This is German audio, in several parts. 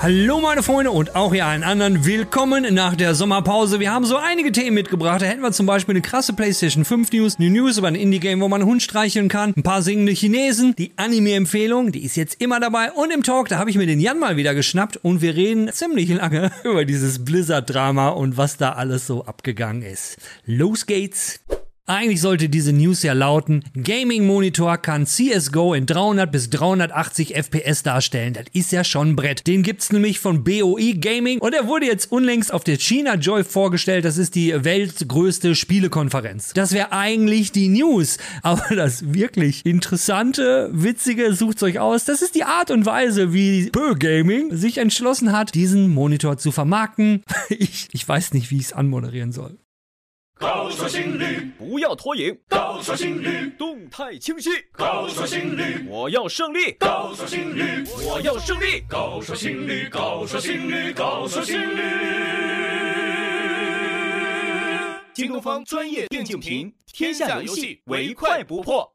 Hallo meine Freunde und auch hier allen anderen. Willkommen nach der Sommerpause. Wir haben so einige Themen mitgebracht. Da hätten wir zum Beispiel eine krasse PlayStation 5 News, eine News über ein Indie-Game, wo man einen Hund streicheln kann, ein paar singende Chinesen, die Anime-Empfehlung, die ist jetzt immer dabei. Und im Talk, da habe ich mir den Jan mal wieder geschnappt und wir reden ziemlich lange über dieses Blizzard-Drama und was da alles so abgegangen ist. Los geht's! Eigentlich sollte diese News ja lauten, Gaming Monitor kann CSGO in 300 bis 380 FPS darstellen. Das ist ja schon ein Brett. Den gibt's nämlich von BOE Gaming und er wurde jetzt unlängst auf der China Joy vorgestellt. Das ist die weltgrößte Spielekonferenz. Das wäre eigentlich die News. Aber das wirklich interessante, witzige, sucht's euch aus. Das ist die Art und Weise, wie Bö Gaming sich entschlossen hat, diesen Monitor zu vermarkten. Ich, ich weiß nicht, wie ich es anmoderieren soll. 高手心率，不要拖影，高手心率，动态清晰，高手心率，我要胜利，高手心率，我要胜利。高手心率，高手心率，高手心率。京东方专业电竞屏，天下游戏唯快不破。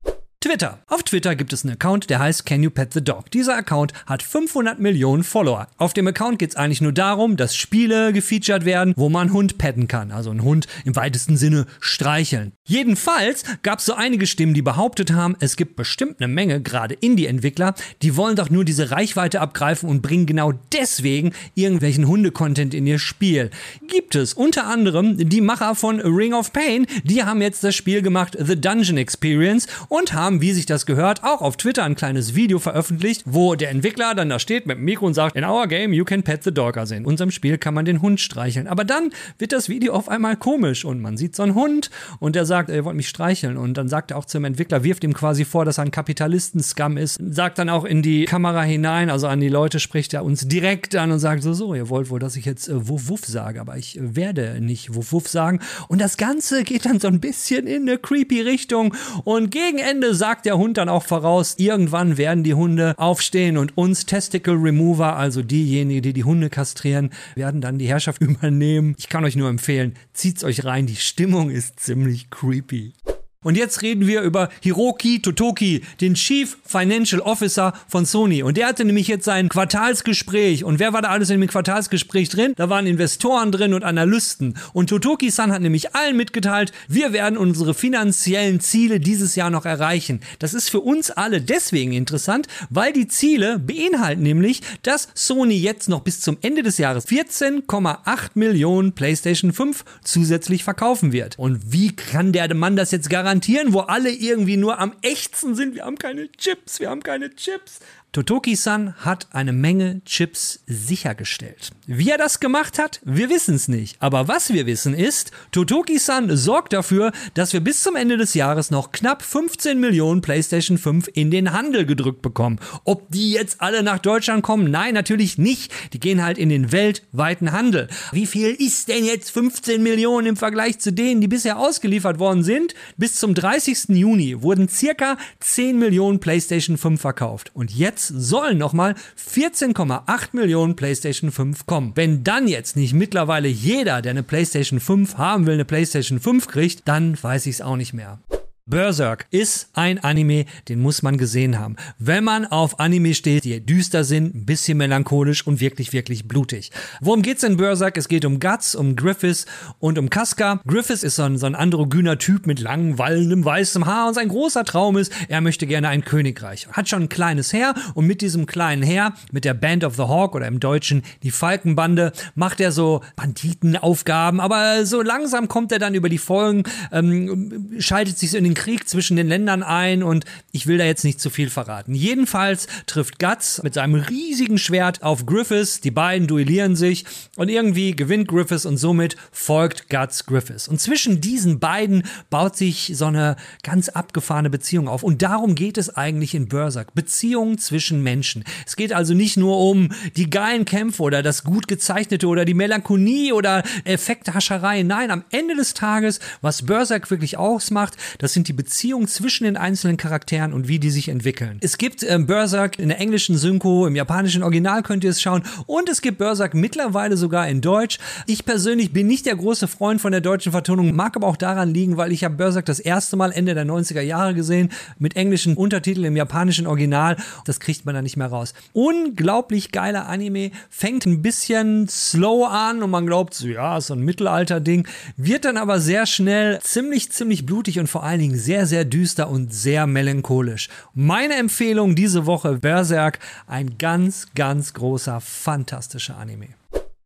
Twitter. Auf Twitter gibt es einen Account, der heißt Can You Pet the Dog? Dieser Account hat 500 Millionen Follower. Auf dem Account geht es eigentlich nur darum, dass Spiele gefeatured werden, wo man Hund petten kann. Also einen Hund im weitesten Sinne streicheln. Jedenfalls gab es so einige Stimmen, die behauptet haben, es gibt bestimmt eine Menge, gerade Indie-Entwickler, die wollen doch nur diese Reichweite abgreifen und bringen genau deswegen irgendwelchen Hunde-Content in ihr Spiel. Gibt es unter anderem die Macher von Ring of Pain, die haben jetzt das Spiel gemacht The Dungeon Experience und haben, wie sich das gehört, auch auf Twitter ein kleines Video veröffentlicht, wo der Entwickler dann da steht mit dem Mikro und sagt, in our game you can pet the dog. Also in unserem Spiel kann man den Hund streicheln. Aber dann wird das Video auf einmal komisch und man sieht so einen Hund und der sagt, er wollte mich streicheln und dann sagt er auch zum Entwickler, wirft ihm quasi vor, dass er ein Kapitalisten-Scum ist, sagt dann auch in die Kamera hinein, also an die Leute spricht er uns direkt an und sagt so, so, ihr wollt wohl, dass ich jetzt äh, Wuff Wuff sage, aber ich äh, werde nicht Wuff Wuff sagen und das Ganze geht dann so ein bisschen in eine creepy Richtung und gegen Ende sagt der Hund dann auch voraus, irgendwann werden die Hunde aufstehen und uns Testicle Remover, also diejenigen, die die Hunde kastrieren, werden dann die Herrschaft übernehmen. Ich kann euch nur empfehlen, zieht's euch rein, die Stimmung ist ziemlich creepy. Und jetzt reden wir über Hiroki Totoki, den Chief Financial Officer von Sony. Und der hatte nämlich jetzt sein Quartalsgespräch. Und wer war da alles in dem Quartalsgespräch drin? Da waren Investoren drin und Analysten. Und Totoki-san hat nämlich allen mitgeteilt, wir werden unsere finanziellen Ziele dieses Jahr noch erreichen. Das ist für uns alle deswegen interessant, weil die Ziele beinhalten nämlich, dass Sony jetzt noch bis zum Ende des Jahres 14,8 Millionen PlayStation 5 zusätzlich verkaufen wird. Und wie kann der Mann das jetzt garantieren? Garantieren, wo alle irgendwie nur am echtsten sind. Wir haben keine Chips, wir haben keine Chips. Totoki-san hat eine Menge Chips sichergestellt. Wie er das gemacht hat, wir wissen es nicht. Aber was wir wissen ist, Totoki-san sorgt dafür, dass wir bis zum Ende des Jahres noch knapp 15 Millionen PlayStation 5 in den Handel gedrückt bekommen. Ob die jetzt alle nach Deutschland kommen? Nein, natürlich nicht. Die gehen halt in den weltweiten Handel. Wie viel ist denn jetzt 15 Millionen im Vergleich zu denen, die bisher ausgeliefert worden sind? Bis zum 30. Juni wurden circa 10 Millionen PlayStation 5 verkauft. Und jetzt sollen nochmal 14,8 Millionen PlayStation 5 kommen. Wenn dann jetzt nicht mittlerweile jeder, der eine PlayStation 5 haben will, eine PlayStation 5 kriegt, dann weiß ich es auch nicht mehr. Berserk ist ein Anime, den muss man gesehen haben. Wenn man auf Anime steht, die düster sind, ein bisschen melancholisch und wirklich, wirklich blutig. Worum geht's in Berserk? Es geht um Guts, um Griffiths und um Casca. Griffiths ist so ein, so ein androgyner Typ mit langem, wallendem, weißem Haar und sein großer Traum ist, er möchte gerne ein Königreich. Hat schon ein kleines Heer und mit diesem kleinen Heer, mit der Band of the Hawk oder im Deutschen die Falkenbande, macht er so Banditenaufgaben, aber so langsam kommt er dann über die Folgen, ähm, schaltet sich so in den riesigen Krieg zwischen den Ländern ein und ich will da jetzt nicht zu viel verraten. Jedenfalls trifft Guts mit seinem riesigen Schwert auf Griffiths, die beiden duellieren sich und irgendwie gewinnt Griffiths und somit folgt Guts Griffiths. Und zwischen diesen beiden baut sich so eine ganz abgefahrene Beziehung auf und darum geht es eigentlich in Berserk. Beziehungen zwischen Menschen. Es geht also nicht nur um die geilen Kämpfe oder das gut gezeichnete oder die Melancholie oder Effekthascherei. Nein, am Ende des Tages, was Berserk wirklich ausmacht, das sind die Beziehungen zwischen den einzelnen Charakteren und wie die sich entwickeln. Es gibt äh, Berserk in der englischen Synchro, im japanischen Original könnt ihr es schauen und es gibt Berserk mittlerweile sogar in Deutsch. Ich persönlich bin nicht der große Freund von der deutschen Vertonung, mag aber auch daran liegen, weil ich habe Berserk das erste Mal Ende der 90er Jahre gesehen mit englischen Untertiteln im japanischen Original. Das kriegt man da nicht mehr raus. Unglaublich geiler Anime, fängt ein bisschen slow an und man glaubt, so, ja, ist so ein Mittelalter-Ding, wird dann aber sehr schnell ziemlich, ziemlich blutig und vor allen Dingen sehr, sehr düster und sehr melancholisch. Meine Empfehlung diese Woche, Berserk, ein ganz, ganz großer, fantastischer Anime.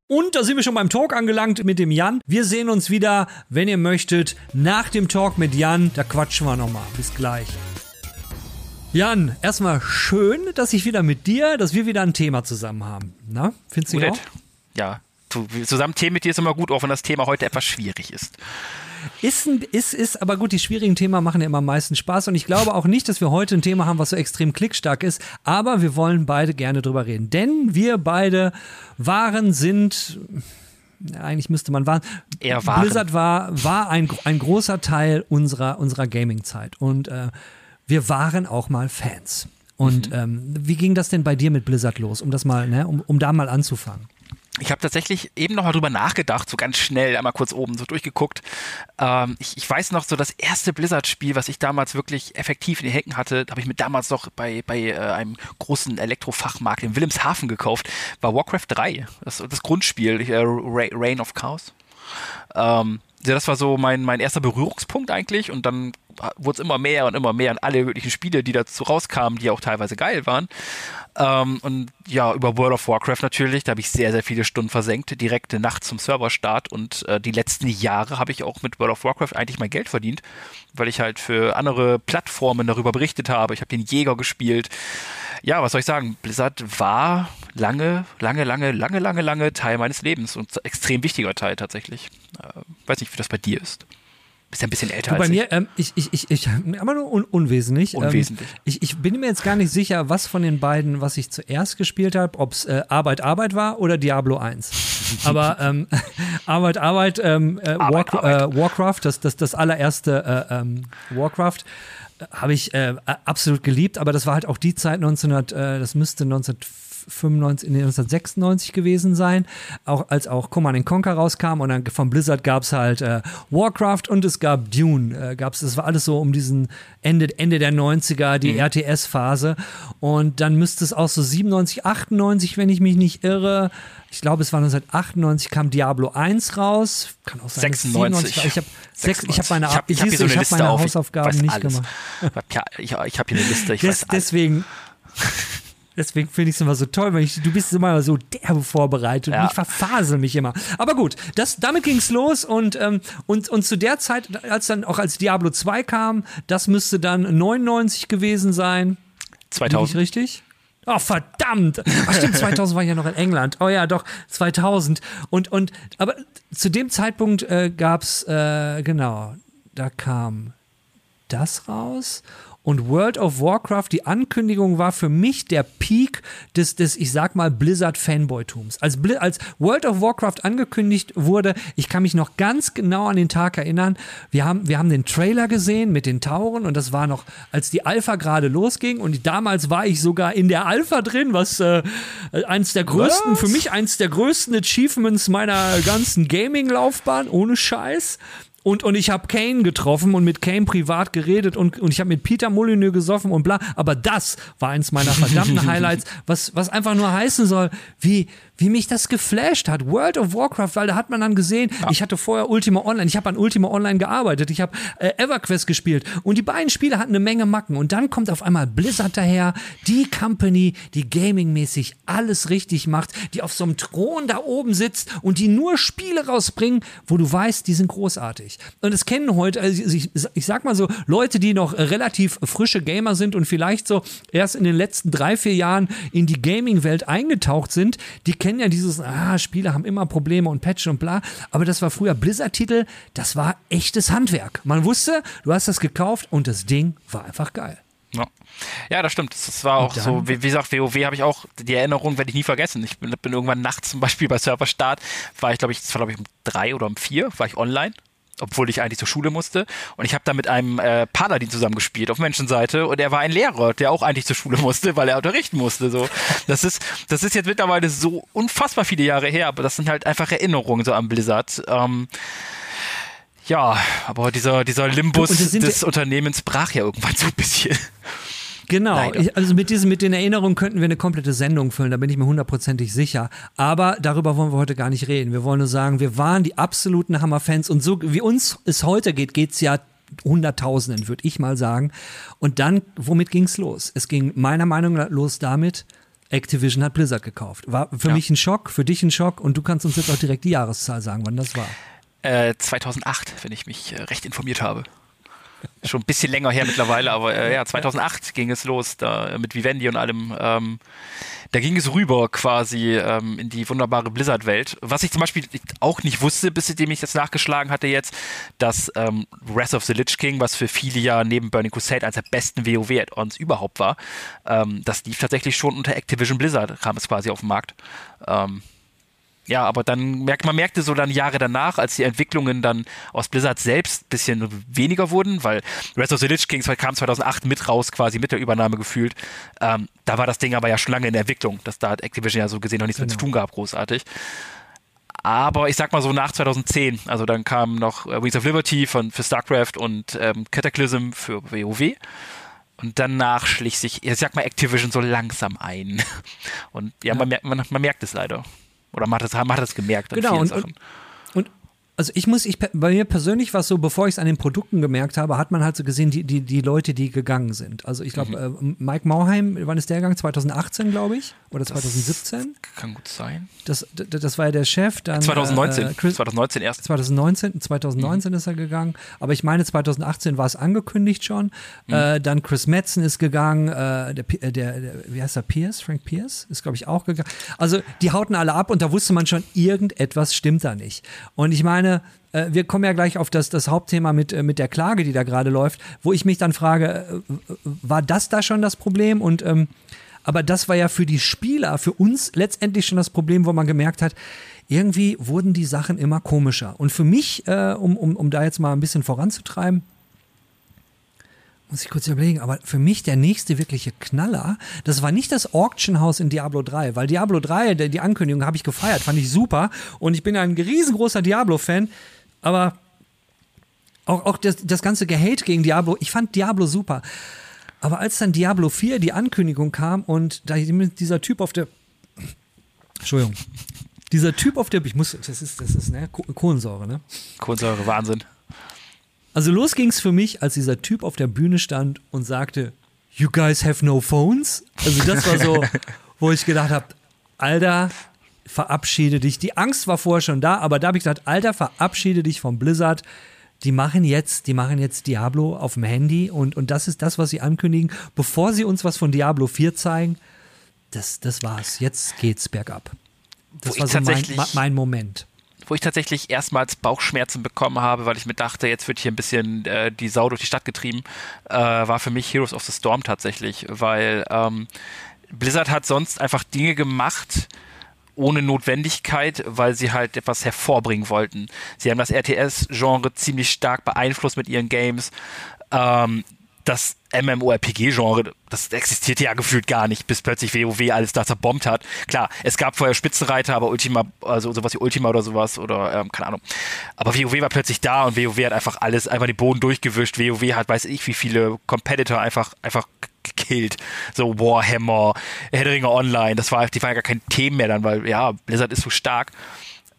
Und da sind wir schon beim Talk angelangt mit dem Jan. Wir sehen uns wieder, wenn ihr möchtet, nach dem Talk mit Jan. Da quatschen wir nochmal. Bis gleich. Jan, erstmal schön, dass ich wieder mit dir, dass wir wieder ein Thema zusammen haben. Na, findest du auch? Ja, zusammen Themen mit dir ist immer gut, auch wenn das Thema heute etwas schwierig ist. Ist, ist, ist, aber gut, die schwierigen Themen machen ja immer am meisten Spaß und ich glaube auch nicht, dass wir heute ein Thema haben, was so extrem klickstark ist, aber wir wollen beide gerne drüber reden. Denn wir beide waren, sind, eigentlich müsste man waren, Eher waren. Blizzard war, war ein, ein großer Teil unserer, unserer Gaming-Zeit und äh, wir waren auch mal Fans. Und mhm. ähm, wie ging das denn bei dir mit Blizzard los, um das mal, ne, um, um da mal anzufangen? Ich habe tatsächlich eben noch mal drüber nachgedacht, so ganz schnell, einmal kurz oben so durchgeguckt. Ähm, ich, ich, weiß noch so das erste Blizzard-Spiel, was ich damals wirklich effektiv in den Hecken hatte, habe ich mir damals noch bei, bei äh, einem großen Elektrofachmarkt in Wilhelmshaven gekauft, war Warcraft 3, das, das Grundspiel, äh, Reign of Chaos. Ähm, ja, das war so mein, mein erster Berührungspunkt eigentlich und dann wurde es immer mehr und immer mehr und alle möglichen Spiele, die dazu rauskamen, die auch teilweise geil waren. Ähm, und ja, über World of Warcraft natürlich, da habe ich sehr, sehr viele Stunden versenkt, direkte Nacht zum Serverstart und äh, die letzten Jahre habe ich auch mit World of Warcraft eigentlich mein Geld verdient, weil ich halt für andere Plattformen darüber berichtet habe. Ich habe den Jäger gespielt. Ja, was soll ich sagen? Blizzard war lange, lange, lange, lange, lange, lange Teil meines Lebens und extrem wichtiger Teil tatsächlich. Äh, weiß nicht, wie das bei dir ist. Bist ja ein bisschen älter du, bei als mir, ähm, ich. ich, ich, ich, aber nur un unwesentlich. Unwesentlich. Ähm, ich, ich bin mir jetzt gar nicht sicher, was von den beiden, was ich zuerst gespielt habe, ob es äh, Arbeit, Arbeit war oder Diablo 1. aber ähm, Arbeit, Arbeit, ähm, äh, Arbeit, War, Arbeit. Äh, Warcraft, das, das, das allererste äh, ähm, Warcraft äh, habe ich äh, absolut geliebt, aber das war halt auch die Zeit 1900, äh, das müsste 1995 95, 1996 gewesen sein, auch als auch Command Conquer rauskam und dann von Blizzard gab es halt äh, Warcraft und es gab Dune, äh, gab's, das war alles so um diesen Ende, Ende der 90er, die mhm. RTS-Phase und dann müsste es auch so 97, 98, wenn ich mich nicht irre, ich glaube, es war 1998 kam Diablo 1 raus. Kann auch sein. 96. 97, ich habe ich hab meine, ich hab, ich hab so hab meine Hausaufgaben nicht alles. gemacht. Ja, ich, ich habe hier eine Liste. Ich Des, weiß deswegen, Deswegen finde ich es immer so toll, weil ich, du bist immer so derbe vorbereitet ja. und ich verfasel mich immer. Aber gut, das, damit ging es los und, ähm, und, und zu der Zeit, als dann auch als Diablo 2 kam, das müsste dann 99 gewesen sein. 2000. Lieg richtig? Oh, verdammt! Ach stimmt, 2000 war ich ja noch in England. Oh ja, doch, 2000. Und, und, aber zu dem Zeitpunkt äh, gab es, äh, genau, da kam das raus und World of Warcraft, die Ankündigung war für mich der Peak des, des ich sag mal, Blizzard-Fanboytums. Als, als World of Warcraft angekündigt wurde, ich kann mich noch ganz genau an den Tag erinnern, wir haben, wir haben den Trailer gesehen mit den Tauren und das war noch, als die Alpha gerade losging und damals war ich sogar in der Alpha drin, was äh, eins der größten, was? für mich eins der größten Achievements meiner ganzen Gaming-Laufbahn, ohne Scheiß. Und, und ich habe Kane getroffen und mit Kane privat geredet und, und ich habe mit Peter Molyneux gesoffen und bla. Aber das war eins meiner verdammten Highlights, was, was einfach nur heißen soll, wie, wie mich das geflasht hat. World of Warcraft, weil da hat man dann gesehen, ja. ich hatte vorher Ultima Online, ich habe an Ultima Online gearbeitet, ich habe äh, EverQuest gespielt und die beiden Spiele hatten eine Menge Macken und dann kommt auf einmal Blizzard daher, die Company, die gamingmäßig alles richtig macht, die auf so einem Thron da oben sitzt und die nur Spiele rausbringen, wo du weißt, die sind großartig. Und es kennen heute, also ich, ich sag mal so, Leute, die noch relativ frische Gamer sind und vielleicht so erst in den letzten drei, vier Jahren in die Gaming-Welt eingetaucht sind, die kennen kennen ja dieses, ah, Spiele haben immer Probleme und Patchen und bla, aber das war früher Blizzard-Titel, das war echtes Handwerk. Man wusste, du hast das gekauft und das Ding war einfach geil. Ja. ja, das stimmt. Das war auch so, wie, wie gesagt, WoW habe ich auch, die Erinnerung werde ich nie vergessen. Ich bin, bin irgendwann nachts zum Beispiel bei Serverstart, war ich glaube ich, das war glaube ich um drei oder um vier, war ich online obwohl ich eigentlich zur Schule musste. Und ich habe da mit einem äh, Paladin zusammengespielt auf Menschenseite und er war ein Lehrer, der auch eigentlich zur Schule musste, weil er unterrichten musste. So, das ist, das ist jetzt mittlerweile so unfassbar viele Jahre her, aber das sind halt einfach Erinnerungen so am Blizzard. Ähm, ja, aber dieser, dieser Limbus des Unternehmens brach ja irgendwann so ein bisschen. Genau, ich, also mit, diesen, mit den Erinnerungen könnten wir eine komplette Sendung füllen, da bin ich mir hundertprozentig sicher. Aber darüber wollen wir heute gar nicht reden. Wir wollen nur sagen, wir waren die absoluten Hammerfans und so wie uns es heute geht, geht es ja Hunderttausenden, würde ich mal sagen. Und dann, womit ging es los? Es ging meiner Meinung nach los damit, Activision hat Blizzard gekauft. War für ja. mich ein Schock, für dich ein Schock und du kannst uns jetzt auch direkt die Jahreszahl sagen, wann das war. Äh, 2008, wenn ich mich äh, recht informiert habe. Schon ein bisschen länger her mittlerweile, aber äh, ja, 2008 ging es los, da mit Vivendi und allem. Ähm, da ging es rüber quasi ähm, in die wunderbare Blizzard-Welt. Was ich zum Beispiel auch nicht wusste, bis ich das nachgeschlagen hatte jetzt, dass ähm, Wrath of the Lich King, was für viele Jahre neben Burning Crusade eines der besten WoW-Add-ons überhaupt war, ähm, das lief tatsächlich schon unter Activision Blizzard, kam es quasi auf den Markt. Ja, aber dann merkt man merkte so dann Jahre danach, als die Entwicklungen dann aus Blizzard selbst ein bisschen weniger wurden, weil Rest of the Lich Kings kam 2008 mit raus, quasi mit der Übernahme gefühlt. Ähm, da war das Ding aber ja schon lange in der Entwicklung. Das, da hat Activision ja so gesehen noch nichts genau. mit zu tun gehabt, großartig. Aber ich sag mal so nach 2010, also dann kam noch äh, Wings of Liberty von, für StarCraft und ähm, Cataclysm für WoW. Und danach schlich sich, ich sag mal, Activision so langsam ein. Und ja, ja. Man, man, man merkt es leider. Oder man hat es, man hat es gemerkt an genau, und, Sachen. Und, also ich muss, ich, bei mir persönlich war es so, bevor ich es an den Produkten gemerkt habe, hat man halt so gesehen, die, die, die Leute, die gegangen sind. Also ich glaube, mhm. äh, Mike Mauheim, wann ist der gegangen? 2018, glaube ich? Oder 2017? Das kann gut sein. Das, das, das war ja der Chef. Dann, 2019. Äh, Chris, 2019 erst. 2019, 2019 mhm. ist er gegangen. Aber ich meine, 2018 war es angekündigt schon. Mhm. Äh, dann Chris Metzen ist gegangen. Äh, der, der, der, wie heißt er? Pierce? Frank Pierce ist, glaube ich, auch gegangen. Also die hauten alle ab und da wusste man schon, irgendetwas stimmt da nicht. Und ich meine, meine, äh, wir kommen ja gleich auf das, das Hauptthema mit, äh, mit der Klage, die da gerade läuft, wo ich mich dann frage, äh, war das da schon das Problem? Und ähm, aber das war ja für die Spieler, für uns letztendlich schon das Problem, wo man gemerkt hat, irgendwie wurden die Sachen immer komischer. Und für mich, äh, um, um, um da jetzt mal ein bisschen voranzutreiben, muss ich kurz überlegen, aber für mich der nächste wirkliche Knaller, das war nicht das Auction House in Diablo 3, weil Diablo 3, die Ankündigung habe ich gefeiert, fand ich super und ich bin ein riesengroßer Diablo-Fan, aber auch, auch das, das ganze Gehate gegen Diablo, ich fand Diablo super. Aber als dann Diablo 4 die Ankündigung kam und da dieser Typ auf der Entschuldigung. Dieser Typ auf der ich muss das ist das ist ne Kohlensäure, ne? Kohlensäure Wahnsinn. Also los ging's für mich, als dieser Typ auf der Bühne stand und sagte, You guys have no phones? Also das war so, wo ich gedacht habe, Alter, verabschiede dich. Die Angst war vorher schon da, aber da habe ich gesagt, Alter, verabschiede dich vom Blizzard. Die machen jetzt, die machen jetzt Diablo auf dem Handy und, und das ist das, was sie ankündigen, bevor sie uns was von Diablo 4 zeigen. Das, das war's. Jetzt geht's bergab. Das war so mein, mein Moment wo ich tatsächlich erstmals Bauchschmerzen bekommen habe, weil ich mir dachte, jetzt wird hier ein bisschen äh, die Sau durch die Stadt getrieben, äh, war für mich Heroes of the Storm tatsächlich, weil ähm, Blizzard hat sonst einfach Dinge gemacht, ohne Notwendigkeit, weil sie halt etwas hervorbringen wollten. Sie haben das RTS-Genre ziemlich stark beeinflusst mit ihren Games. Ähm, das MMORPG-Genre, das existierte ja gefühlt gar nicht, bis plötzlich WoW alles da zerbombt hat. Klar, es gab vorher Spitzenreiter, aber Ultima, also sowas wie Ultima oder sowas oder ähm, keine Ahnung. Aber WoW war plötzlich da und WoW hat einfach alles, einfach den Boden durchgewischt. WoW hat, weiß ich, wie viele Competitor einfach, einfach gekillt. So Warhammer, Herr Online, das war, die waren ja gar kein Thema mehr dann, weil ja, Blizzard ist so stark.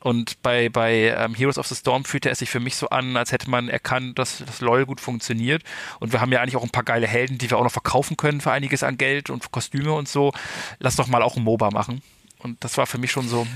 Und bei, bei ähm, Heroes of the Storm fühlte es sich für mich so an, als hätte man erkannt, dass das LOL gut funktioniert. Und wir haben ja eigentlich auch ein paar geile Helden, die wir auch noch verkaufen können für einiges an Geld und Kostüme und so. Lass doch mal auch ein MOBA machen. Und das war für mich schon so.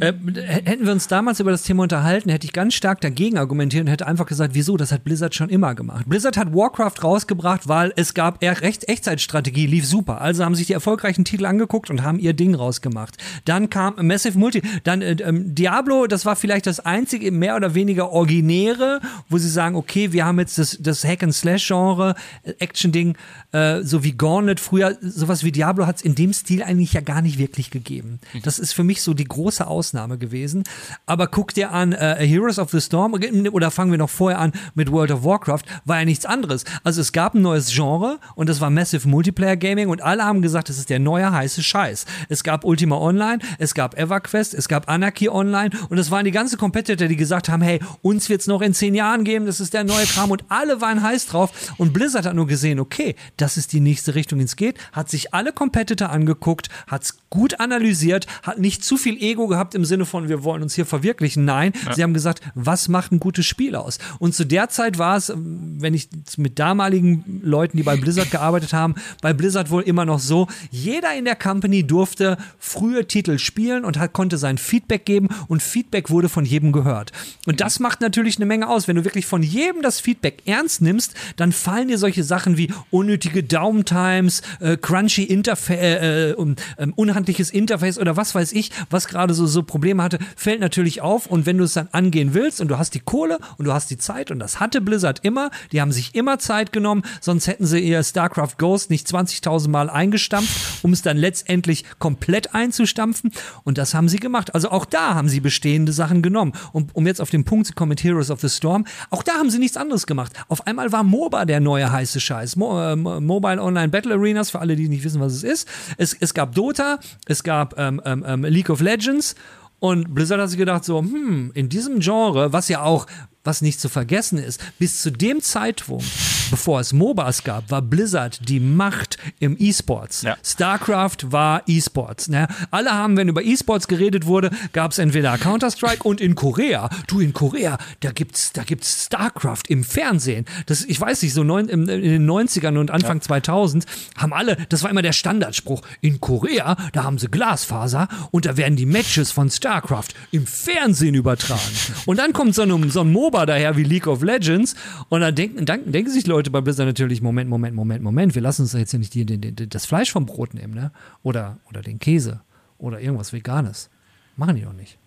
Äh, hätten wir uns damals über das Thema unterhalten, hätte ich ganz stark dagegen argumentiert und hätte einfach gesagt, wieso, das hat Blizzard schon immer gemacht. Blizzard hat Warcraft rausgebracht, weil es gab Recht Echtzeitstrategie, lief super. Also haben sich die erfolgreichen Titel angeguckt und haben ihr Ding rausgemacht. Dann kam Massive Multi, dann äh, ähm, Diablo, das war vielleicht das einzige mehr oder weniger originäre, wo sie sagen, okay, wir haben jetzt das, das Hack-and-Slash-Genre, äh, Action-Ding, äh, so wie Gauntlet früher, sowas wie Diablo hat es in dem Stil eigentlich ja gar nicht wirklich gegeben. Das ist für mich so die große Ausnahme gewesen. Aber guck dir an, äh, Heroes of the Storm, oder fangen wir noch vorher an mit World of Warcraft, war ja nichts anderes. Also es gab ein neues Genre und das war Massive Multiplayer Gaming und alle haben gesagt, das ist der neue heiße Scheiß. Es gab Ultima Online, es gab EverQuest, es gab Anarchy Online und es waren die ganzen Competitor, die gesagt haben, hey, uns wird es noch in zehn Jahren geben, das ist der neue Kram und alle waren heiß drauf und Blizzard hat nur gesehen, okay, das ist die nächste Richtung, in es geht, hat sich alle Competitor angeguckt, hat es gut analysiert, hat nicht zu viel Ego gehabt im Sinne von, wir wollen uns hier verwirklichen. Nein, ja. sie haben gesagt, was macht ein gutes Spiel aus? Und zu der Zeit war es, wenn ich mit damaligen Leuten, die bei Blizzard gearbeitet haben, bei Blizzard wohl immer noch so, jeder in der Company durfte frühe Titel spielen und hat, konnte sein Feedback geben und Feedback wurde von jedem gehört. Und das macht natürlich eine Menge aus. Wenn du wirklich von jedem das Feedback ernst nimmst, dann fallen dir solche Sachen wie unnötige Downtimes, äh, crunchy Interface, äh, äh, äh, unhandliches Interface oder was weiß ich, was gerade so, so Probleme hatte, fällt natürlich auf. Und wenn du es dann angehen willst und du hast die Kohle und du hast die Zeit und das hatte Blizzard immer, die haben sich immer Zeit genommen, sonst hätten sie ihr StarCraft Ghost nicht 20.000 Mal eingestampft, um es dann letztendlich komplett einzustampfen. Und das haben sie gemacht. Also auch da haben sie bestehende Sachen genommen. Und um jetzt auf den Punkt zu kommen mit Heroes of the Storm, auch da haben sie nichts anderes gemacht. Auf einmal war MOBA der neue heiße Scheiß. Mo äh, Mobile Online Battle Arenas, für alle, die nicht wissen, was es ist. Es, es gab Dota, es gab ähm, ähm, ähm League of Legends und Blizzard hat sich gedacht, so, hm, in diesem Genre, was ja auch was nicht zu vergessen ist, bis zu dem Zeitpunkt, bevor es MOBAs gab, war Blizzard die Macht im E-Sports. Ja. StarCraft war E-Sports. Ne? Alle haben, wenn über E-Sports geredet wurde, gab es entweder Counter-Strike und in Korea, du in Korea, da gibt's, da gibt's StarCraft im Fernsehen. Das, ich weiß nicht, so neun, in, in den 90ern und Anfang ja. 2000 haben alle, das war immer der Standardspruch, in Korea, da haben sie Glasfaser und da werden die Matches von StarCraft im Fernsehen übertragen. Und dann kommt so ein, so ein MOBA MOBA daher wie League of Legends. Und dann denken, denken, denken sich Leute bei Blizzard natürlich, Moment, Moment, Moment, Moment, wir lassen uns jetzt nicht die, die, die, das Fleisch vom Brot nehmen, ne? Oder, oder den Käse oder irgendwas Veganes. Machen die doch nicht.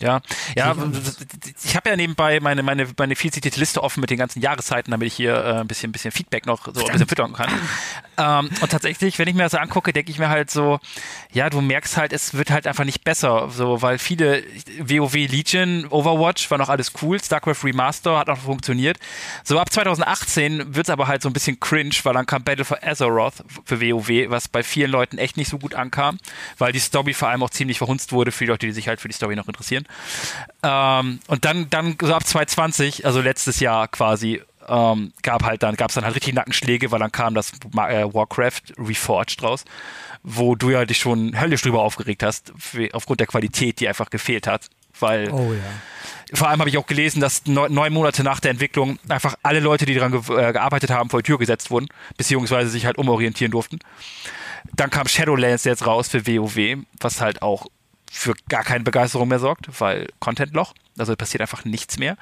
Ja, ja, ich habe ja nebenbei meine, meine, meine viel zitierte Liste offen mit den ganzen Jahreszeiten, damit ich hier äh, ein bisschen, bisschen Feedback noch so ein bisschen füttern kann. ähm, und tatsächlich, wenn ich mir das so angucke, denke ich mir halt so, ja, du merkst halt, es wird halt einfach nicht besser, so, weil viele WoW Legion, Overwatch war noch alles cool, StarCraft Remaster hat auch funktioniert. So ab 2018 wird es aber halt so ein bisschen cringe, weil dann kam Battle for Azeroth für WoW, was bei vielen Leuten echt nicht so gut ankam, weil die Story vor allem auch ziemlich verhunzt wurde für die Leute, die sich halt für die Story noch interessieren. Ähm, und dann, dann so ab 2020, also letztes Jahr quasi, ähm, gab halt dann, gab es dann halt richtig Nackenschläge, weil dann kam das äh, Warcraft Reforged raus, wo du ja dich schon höllisch drüber aufgeregt hast, aufgrund der Qualität, die einfach gefehlt hat. Weil oh, ja. vor allem habe ich auch gelesen, dass neun, neun, Monate nach der Entwicklung einfach alle Leute, die daran ge äh, gearbeitet haben, vor die Tür gesetzt wurden, beziehungsweise sich halt umorientieren durften. Dann kam Shadowlands jetzt raus für WoW, was halt auch für gar keine Begeisterung mehr sorgt, weil Content-Loch, also passiert einfach nichts mehr.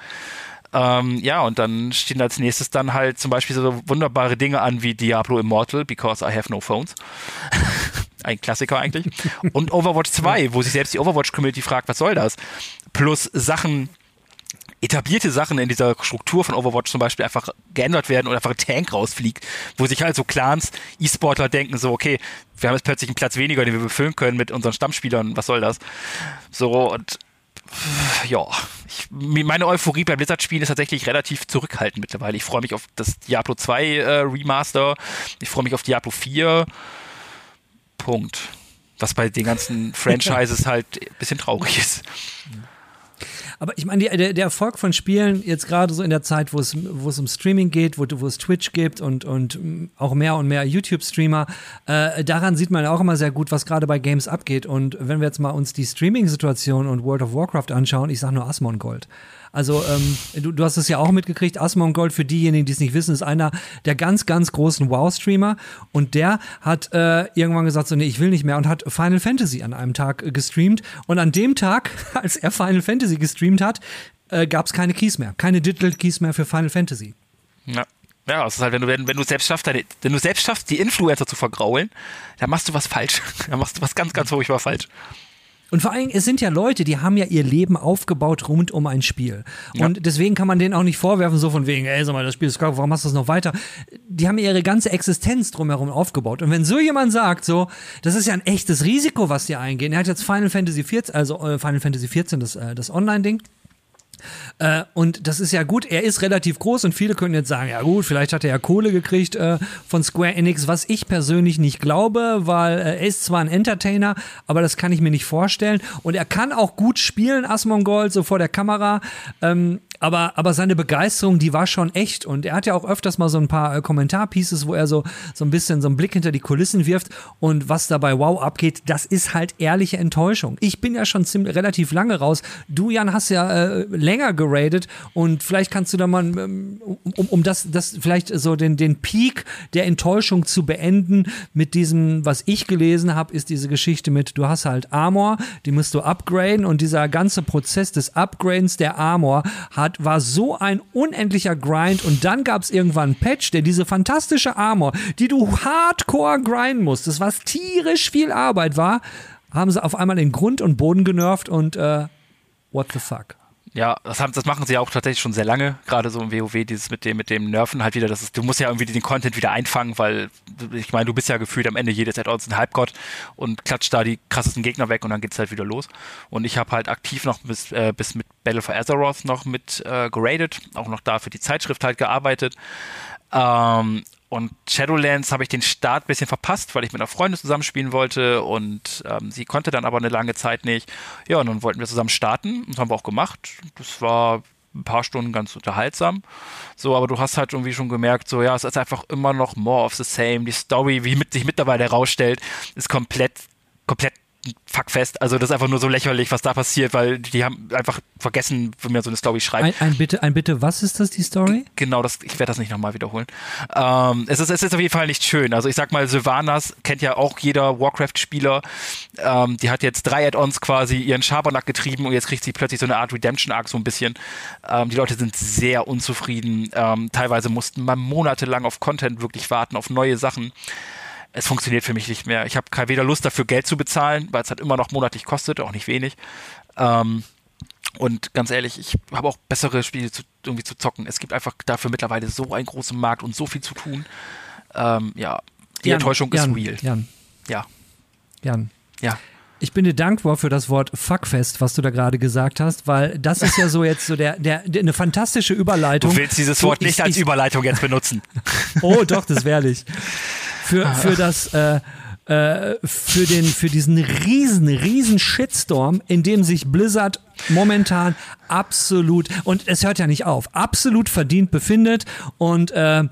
Ähm, ja, und dann stehen als nächstes dann halt zum Beispiel so wunderbare Dinge an wie Diablo Immortal, because I have no phones. Ein Klassiker eigentlich. Und Overwatch 2, wo sich selbst die Overwatch-Community fragt, was soll das? Plus Sachen, etablierte Sachen in dieser Struktur von Overwatch zum Beispiel einfach geändert werden oder einfach ein Tank rausfliegt, wo sich halt so Clans, E-Sportler denken so, okay, wir haben jetzt plötzlich einen Platz weniger, den wir befüllen können mit unseren Stammspielern, was soll das? So und ja, ich, meine Euphorie bei Blizzard-Spielen ist tatsächlich relativ zurückhaltend mittlerweile. Ich freue mich auf das Diablo 2 äh, Remaster, ich freue mich auf Diablo 4. Punkt. Was bei den ganzen Franchises halt ein bisschen traurig ist. Aber ich meine, der, der Erfolg von Spielen, jetzt gerade so in der Zeit, wo es, wo es um Streaming geht, wo, wo es Twitch gibt und, und auch mehr und mehr YouTube-Streamer, äh, daran sieht man auch immer sehr gut, was gerade bei Games abgeht. Und wenn wir jetzt mal uns die Streaming-Situation und World of Warcraft anschauen, ich sage nur Asmongold. Also ähm, du, du hast es ja auch mitgekriegt, Asmongold, für diejenigen, die es nicht wissen, ist einer der ganz, ganz großen WoW-Streamer und der hat äh, irgendwann gesagt, so nee, ich will nicht mehr und hat Final Fantasy an einem Tag äh, gestreamt und an dem Tag, als er Final Fantasy gestreamt hat, äh, gab es keine Keys mehr, keine Digital Keys mehr für Final Fantasy. Ja. Ja, es ist halt, wenn du, wenn, wenn du selbst schaffst, deine, wenn du selbst schaffst, die Influencer zu vergraulen, dann machst du was falsch. dann machst du was ganz, ganz furchtbar falsch. Und vor allem, es sind ja Leute, die haben ja ihr Leben aufgebaut rund um ein Spiel. Und ja. deswegen kann man denen auch nicht vorwerfen, so von wegen, ey, sag mal, das Spiel ist kacke, warum machst du das noch weiter? Die haben ihre ganze Existenz drumherum aufgebaut. Und wenn so jemand sagt, so, das ist ja ein echtes Risiko, was die eingehen. Er hat jetzt Final Fantasy 14, also äh, Final Fantasy 14, das, äh, das Online-Ding. Äh, und das ist ja gut, er ist relativ groß und viele können jetzt sagen, ja gut, vielleicht hat er ja Kohle gekriegt äh, von Square Enix, was ich persönlich nicht glaube, weil äh, er ist zwar ein Entertainer, aber das kann ich mir nicht vorstellen. Und er kann auch gut spielen, Asmongold, so vor der Kamera. Ähm, aber, aber seine Begeisterung, die war schon echt. Und er hat ja auch öfters mal so ein paar äh, Kommentarpieces, wo er so, so ein bisschen so einen Blick hinter die Kulissen wirft. Und was da bei Wow abgeht, das ist halt ehrliche Enttäuschung. Ich bin ja schon ziemlich, relativ lange raus. Du, Jan, hast ja äh, länger geradet. Und vielleicht kannst du da mal, ähm, um, um das, das vielleicht so den, den Peak der Enttäuschung zu beenden, mit diesem, was ich gelesen habe, ist diese Geschichte mit, du hast halt Armor, die musst du upgraden. Und dieser ganze Prozess des Upgradens der Armor hat hat, war so ein unendlicher Grind und dann gab es irgendwann einen Patch, der diese fantastische Armor, die du hardcore grinden musstest, was tierisch viel Arbeit war, haben sie auf einmal in Grund und Boden genervt und äh, what the fuck. Ja, das, haben, das machen sie auch tatsächlich schon sehr lange, gerade so im WoW, dieses mit dem, mit dem Nerven halt wieder, das ist, du musst ja irgendwie den Content wieder einfangen, weil ich meine, du bist ja gefühlt am Ende jedes Add-ons ein Halbgott und klatscht da die krassesten Gegner weg und dann geht's halt wieder los. Und ich habe halt aktiv noch bis, äh, bis mit Battle for Azeroth noch mit äh, geradet, auch noch da für die Zeitschrift halt gearbeitet. Ähm, und Shadowlands habe ich den Start ein bisschen verpasst, weil ich mit einer Freundin zusammenspielen wollte und ähm, sie konnte dann aber eine lange Zeit nicht. Ja, und dann wollten wir zusammen starten und das haben wir auch gemacht. Das war ein paar Stunden ganz unterhaltsam. So, aber du hast halt irgendwie schon gemerkt, so, ja, es ist einfach immer noch more of the same. Die Story, wie mit sich mittlerweile herausstellt, ist komplett, komplett fuckfest. Also das ist einfach nur so lächerlich, was da passiert, weil die haben einfach vergessen, wenn mir so eine Story schreibt. Ein, ein, bitte, ein bitte, was ist das, die Story? Genau, das, ich werde das nicht nochmal wiederholen. Ähm, es, ist, es ist auf jeden Fall nicht schön. Also ich sag mal, Sylvanas kennt ja auch jeder Warcraft-Spieler. Ähm, die hat jetzt drei Add-ons quasi ihren Schabernack getrieben und jetzt kriegt sie plötzlich so eine Art Redemption-Arc so ein bisschen. Ähm, die Leute sind sehr unzufrieden. Ähm, teilweise mussten man monatelang auf Content wirklich warten, auf neue Sachen es funktioniert für mich nicht mehr. Ich habe weder Lust dafür Geld zu bezahlen, weil es halt immer noch monatlich kostet, auch nicht wenig. Ähm, und ganz ehrlich, ich habe auch bessere Spiele zu, irgendwie zu zocken. Es gibt einfach dafür mittlerweile so einen großen Markt und so viel zu tun. Ähm, ja, die Jan, Enttäuschung Jan, ist real. Jan. Ja. Jan. Ja. Ich bin dir dankbar für das Wort Fuckfest, was du da gerade gesagt hast, weil das ist ja so jetzt so der, der, der eine fantastische Überleitung. Du willst dieses Wort so, nicht ich, als ich, Überleitung jetzt benutzen. oh, doch, das werde ich für, für das, äh, äh, für den, für diesen riesen, riesen Shitstorm, in dem sich Blizzard momentan absolut, und es hört ja nicht auf, absolut verdient befindet und, äh,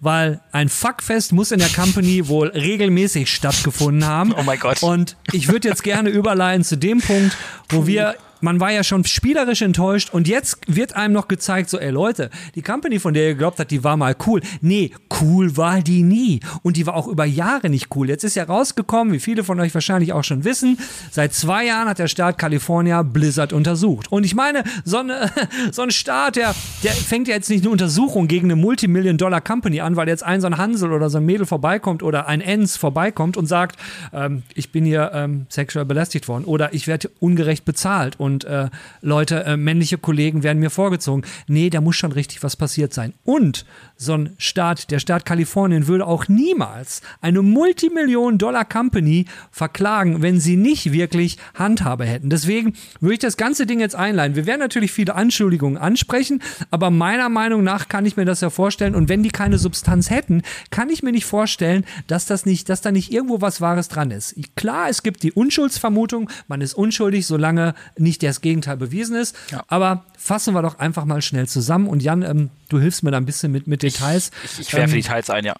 weil ein Fuckfest muss in der Company wohl regelmäßig stattgefunden haben. Oh mein Gott. Und ich würde jetzt gerne überleiten zu dem Punkt, wo wir man war ja schon spielerisch enttäuscht und jetzt wird einem noch gezeigt, so, ey Leute, die Company, von der ihr geglaubt habt, die war mal cool. Nee, cool war die nie. Und die war auch über Jahre nicht cool. Jetzt ist ja rausgekommen, wie viele von euch wahrscheinlich auch schon wissen, seit zwei Jahren hat der Staat California Blizzard untersucht. Und ich meine, so, eine, so ein Staat, der, der fängt ja jetzt nicht eine Untersuchung gegen eine Multimillion-Dollar-Company an, weil jetzt ein so ein Hansel oder so ein Mädel vorbeikommt oder ein Enz vorbeikommt und sagt, ähm, ich bin hier ähm, sexuell belästigt worden oder ich werde ungerecht bezahlt und und äh, Leute, äh, männliche Kollegen werden mir vorgezogen. Nee, da muss schon richtig was passiert sein. Und so ein Staat, der Staat Kalifornien würde auch niemals eine Multimillionen-Dollar-Company verklagen, wenn sie nicht wirklich Handhabe hätten. Deswegen würde ich das ganze Ding jetzt einleiten. Wir werden natürlich viele Anschuldigungen ansprechen, aber meiner Meinung nach kann ich mir das ja vorstellen. Und wenn die keine Substanz hätten, kann ich mir nicht vorstellen, dass das nicht, dass da nicht irgendwo was Wahres dran ist. Klar, es gibt die Unschuldsvermutung, man ist unschuldig, solange nicht nicht das Gegenteil bewiesen ist. Ja. Aber fassen wir doch einfach mal schnell zusammen. Und Jan, ähm, du hilfst mir da ein bisschen mit, mit Details. Ich, ich, ich werfe ähm, Details ein, ja.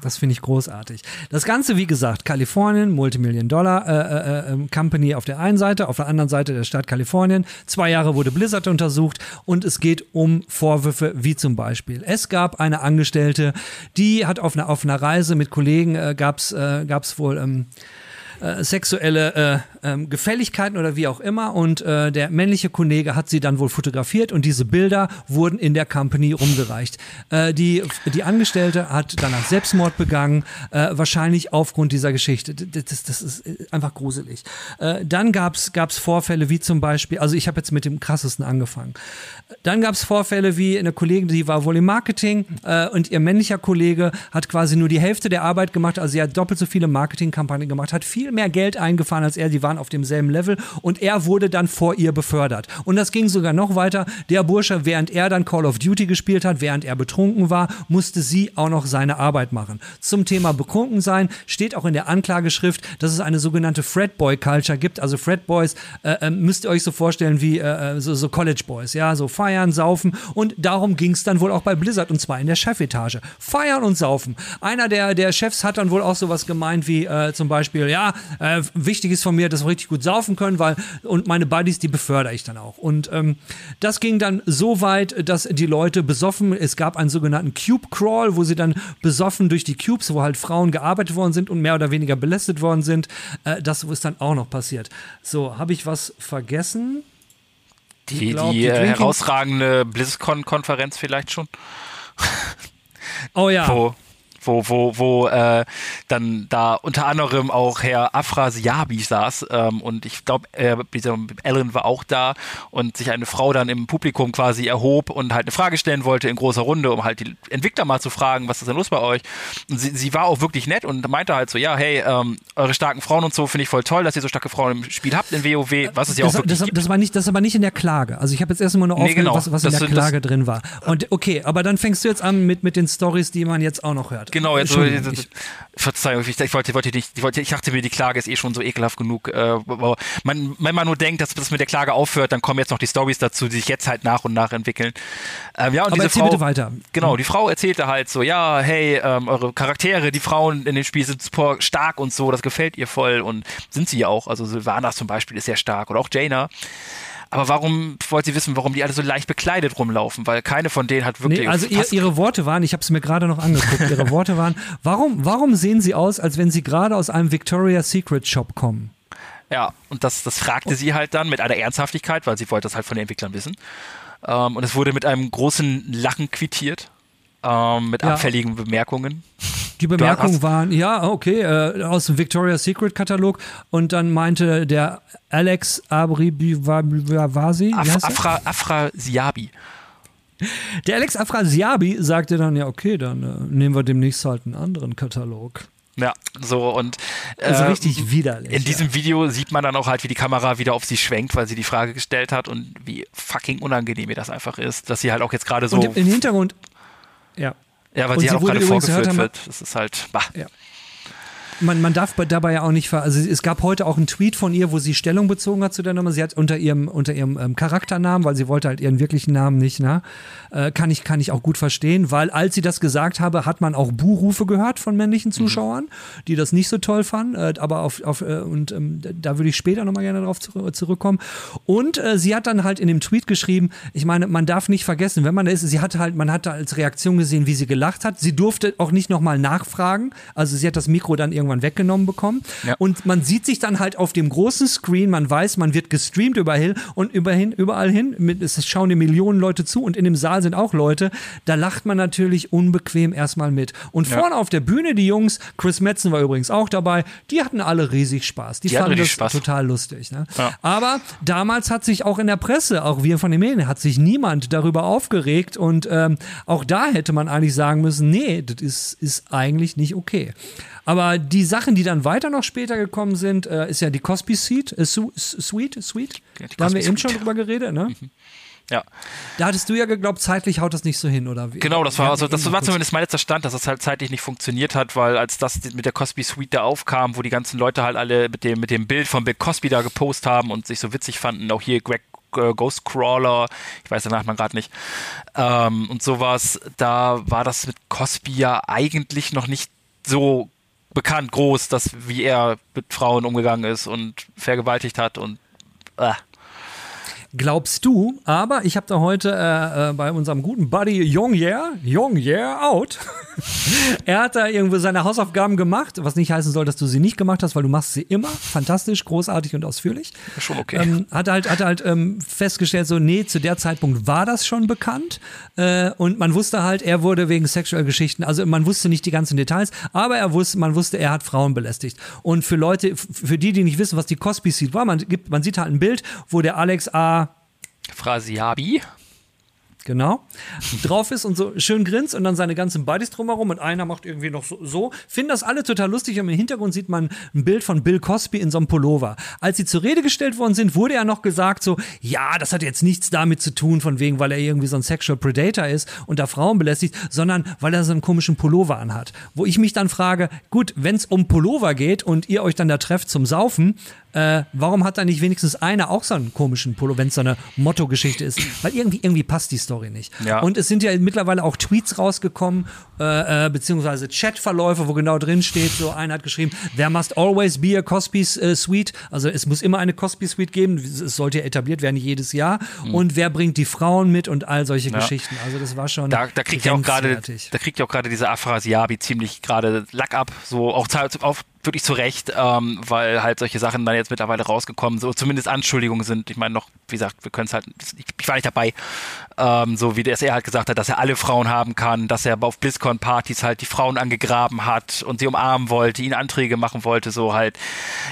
Das finde ich großartig. Das Ganze, wie gesagt, Kalifornien, Multimillion-Dollar äh, äh, äh, Company auf der einen Seite, auf der anderen Seite der Stadt Kalifornien. Zwei Jahre wurde Blizzard untersucht und es geht um Vorwürfe wie zum Beispiel. Es gab eine Angestellte, die hat auf einer, auf einer Reise mit Kollegen, äh, gab es äh, wohl... Ähm, äh, sexuelle äh, äh, Gefälligkeiten oder wie auch immer. Und äh, der männliche Kollege hat sie dann wohl fotografiert und diese Bilder wurden in der Company rumgereicht. Äh, die, die Angestellte hat danach Selbstmord begangen, äh, wahrscheinlich aufgrund dieser Geschichte. Das, das ist einfach gruselig. Äh, dann gab es Vorfälle wie zum Beispiel, also ich habe jetzt mit dem krassesten angefangen. Dann gab es Vorfälle wie eine Kollegin, die war wohl im Marketing äh, und ihr männlicher Kollege hat quasi nur die Hälfte der Arbeit gemacht, also sie hat doppelt so viele Marketingkampagnen gemacht, hat viel mehr Geld eingefahren als er, sie waren auf demselben Level und er wurde dann vor ihr befördert. Und das ging sogar noch weiter. Der Bursche, während er dann Call of Duty gespielt hat, während er betrunken war, musste sie auch noch seine Arbeit machen. Zum Thema betrunken sein steht auch in der Anklageschrift, dass es eine sogenannte Fredboy Culture gibt. Also Fredboys äh, äh, müsst ihr euch so vorstellen wie äh, äh, so, so College Boys, ja, so feiern, saufen und darum ging es dann wohl auch bei Blizzard und zwar in der Chefetage. Feiern und saufen. Einer der, der Chefs hat dann wohl auch sowas gemeint wie äh, zum Beispiel, ja, äh, wichtig ist von mir, dass wir richtig gut saufen können, weil und meine Buddies, die befördere ich dann auch. Und ähm, das ging dann so weit, dass die Leute besoffen, es gab einen sogenannten Cube Crawl, wo sie dann besoffen durch die Cubes, wo halt Frauen gearbeitet worden sind und mehr oder weniger belästet worden sind. Äh, das ist dann auch noch passiert. So, habe ich was vergessen? Die, glaub, die, die äh, herausragende BlizzCon-Konferenz vielleicht schon. Oh ja. Wo wo, wo, wo äh, dann da unter anderem auch Herr Afrasiabi saß ähm, und ich glaube, äh, Ellen war auch da und sich eine Frau dann im Publikum quasi erhob und halt eine Frage stellen wollte in großer Runde, um halt die Entwickler mal zu fragen, was ist denn los bei euch? Und sie, sie war auch wirklich nett und meinte halt so, ja, hey, ähm, eure starken Frauen und so finde ich voll toll, dass ihr so starke Frauen im Spiel habt in WoW, was es ja das, auch wirklich das, das, war nicht, das aber nicht in der Klage. Also ich habe jetzt erstmal nur aufgehört, nee, genau. was, was in der Klage drin war. Und okay, aber dann fängst du jetzt an mit, mit den Stories, die man jetzt auch noch hört. Genau, jetzt so, ich, Verzeihung, ich, ich, wollte, wollte nicht, ich, wollte, ich dachte mir, die Klage ist eh schon so ekelhaft genug. Äh, man, wenn man nur denkt, dass das mit der Klage aufhört, dann kommen jetzt noch die Stories dazu, die sich jetzt halt nach und nach entwickeln. Ähm, ja, und Aber diese Frau, bitte weiter. Genau, die Frau erzählte halt so, ja, hey, ähm, eure Charaktere, die Frauen in dem Spiel sind super stark und so, das gefällt ihr voll und sind sie ja auch. Also Sylvanas zum Beispiel ist sehr stark oder auch Jaina. Aber warum wollt sie wissen, warum die alle so leicht bekleidet rumlaufen? Weil keine von denen hat wirklich. Nee, also ihr, ihre Worte waren, ich habe es mir gerade noch angeguckt, ihre Worte waren, warum, warum sehen sie aus, als wenn sie gerade aus einem Victoria's Secret Shop kommen? Ja, und das, das fragte sie halt dann mit einer Ernsthaftigkeit, weil sie wollte das halt von den Entwicklern wissen. Ähm, und es wurde mit einem großen Lachen quittiert, ähm, mit ja. abfälligen Bemerkungen. Die Bemerkungen waren, ja, okay, äh, aus dem Victoria's Secret Katalog. Und dann meinte der Alex Abribivasi, Af Afra, Afra Siabi. Der Alex Afrasiabi sagte dann, ja, okay, dann äh, nehmen wir demnächst halt einen anderen Katalog. Ja, so und äh, also richtig widerlich. In diesem Video sieht man dann auch halt, wie die Kamera wieder auf sie schwenkt, weil sie die Frage gestellt hat und wie fucking unangenehm ihr das einfach ist, dass sie halt auch jetzt gerade so. Und im Hintergrund, ja. Ja, weil und sie, sie auch gerade vorgeführt wird. Das ist halt. Bah. Ja man, man darf dabei ja auch nicht ver also es gab heute auch einen Tweet von ihr, wo sie Stellung bezogen hat zu der Nummer. Sie hat unter ihrem unter ihrem ähm, Charakternamen, weil sie wollte halt ihren wirklichen Namen nicht, ne? Äh, kann ich kann ich auch gut verstehen, weil als sie das gesagt habe, hat man auch Buhrufe gehört von männlichen mhm. Zuschauern, mhm. die das nicht so toll fanden, äh, aber auf, auf äh, und ähm, da würde ich später nochmal gerne darauf zu, zurückkommen. Und äh, sie hat dann halt in dem Tweet geschrieben, ich meine, man darf nicht vergessen, wenn man da ist, sie hatte halt, man hat da als Reaktion gesehen, wie sie gelacht hat. Sie durfte auch nicht nochmal nachfragen. Also sie hat das Mikro dann irgendwann irgendwann weggenommen bekommen. Ja. Und man sieht sich dann halt auf dem großen Screen, man weiß, man wird gestreamt überall und überhin, überall hin. Mit, es schauen die Millionen Leute zu und in dem Saal sind auch Leute. Da lacht man natürlich unbequem erstmal mit. Und ja. vorne auf der Bühne die Jungs, Chris Metzen war übrigens auch dabei, die hatten alle riesig Spaß. Die, die fanden das Spaß. total lustig. Ne? Ja. Aber damals hat sich auch in der Presse, auch wir von den Medien, hat sich niemand darüber aufgeregt und ähm, auch da hätte man eigentlich sagen müssen, nee, das ist, ist eigentlich nicht okay. Aber die Sachen, die dann weiter noch später gekommen sind, äh, ist ja die Cosby Suite, äh, Su Suite, Suite. Ja, da haben wir eben schon drüber geredet, ne? Mhm. Ja. Da hattest du ja geglaubt, zeitlich haut das nicht so hin, oder wie? Genau, das war also das war zumindest mein letzter Stand, dass das halt zeitlich nicht funktioniert hat, weil als das mit der Cosby Suite da aufkam, wo die ganzen Leute halt alle mit dem mit dem Bild von Bill Cosby da gepostet haben und sich so witzig fanden, auch hier Greg äh, Ghostcrawler, ich weiß den Nachnamen gerade nicht, ähm, und sowas, da war das mit Cosby ja eigentlich noch nicht so bekannt groß, dass wie er mit Frauen umgegangen ist und vergewaltigt hat und äh. Glaubst du, aber ich habe da heute äh, äh, bei unserem guten Buddy Young Yeah, Young Yeah Out, er hat da irgendwo seine Hausaufgaben gemacht, was nicht heißen soll, dass du sie nicht gemacht hast, weil du machst sie immer fantastisch, großartig und ausführlich. Schon okay. Ähm, hat halt, hat halt ähm, festgestellt, so, nee, zu der Zeitpunkt war das schon bekannt. Äh, und man wusste halt, er wurde wegen sexueller Geschichten, also man wusste nicht die ganzen Details, aber er wusste, man wusste, er hat Frauen belästigt. Und für Leute, für die, die nicht wissen, was die Cosby Seed war, man, gibt, man sieht halt ein Bild, wo der Alex A. Phrasiabi. Genau. Drauf ist und so schön grinst und dann seine ganzen Buddies drumherum und einer macht irgendwie noch so. so. Finden das alle total lustig und im Hintergrund sieht man ein Bild von Bill Cosby in so einem Pullover. Als sie zur Rede gestellt worden sind, wurde ja noch gesagt so, ja, das hat jetzt nichts damit zu tun, von wegen, weil er irgendwie so ein Sexual Predator ist und da Frauen belästigt, sondern weil er so einen komischen Pullover anhat. Wo ich mich dann frage, gut, wenn es um Pullover geht und ihr euch dann da trefft zum Saufen, äh, warum hat da nicht wenigstens einer auch so einen komischen Pullover, wenn es so eine Motto-Geschichte ist? Weil irgendwie, irgendwie passt die Story nicht. Ja. Und es sind ja mittlerweile auch Tweets rausgekommen, äh, äh, beziehungsweise Chatverläufe, wo genau drin steht, so einer hat geschrieben, there must always be a Cosby äh, Suite, also es muss immer eine Cosby Suite geben, es sollte ja etabliert werden jedes Jahr. Und wer bringt die Frauen mit und all solche Geschichten. Also das war schon Da, da kriegt ja auch gerade, da kriegt ja auch gerade diese Aphrasiabi ziemlich gerade Lack ab, so auch auf wirklich zu Recht, ähm, weil halt solche Sachen dann jetzt mittlerweile rausgekommen, so zumindest Anschuldigungen sind. Ich meine noch, wie gesagt, wir können es halt, ich, ich war nicht dabei, ähm, so wie das er halt gesagt hat, dass er alle Frauen haben kann, dass er auf BlizzCon-Partys halt die Frauen angegraben hat und sie umarmen wollte, ihnen Anträge machen wollte, so halt,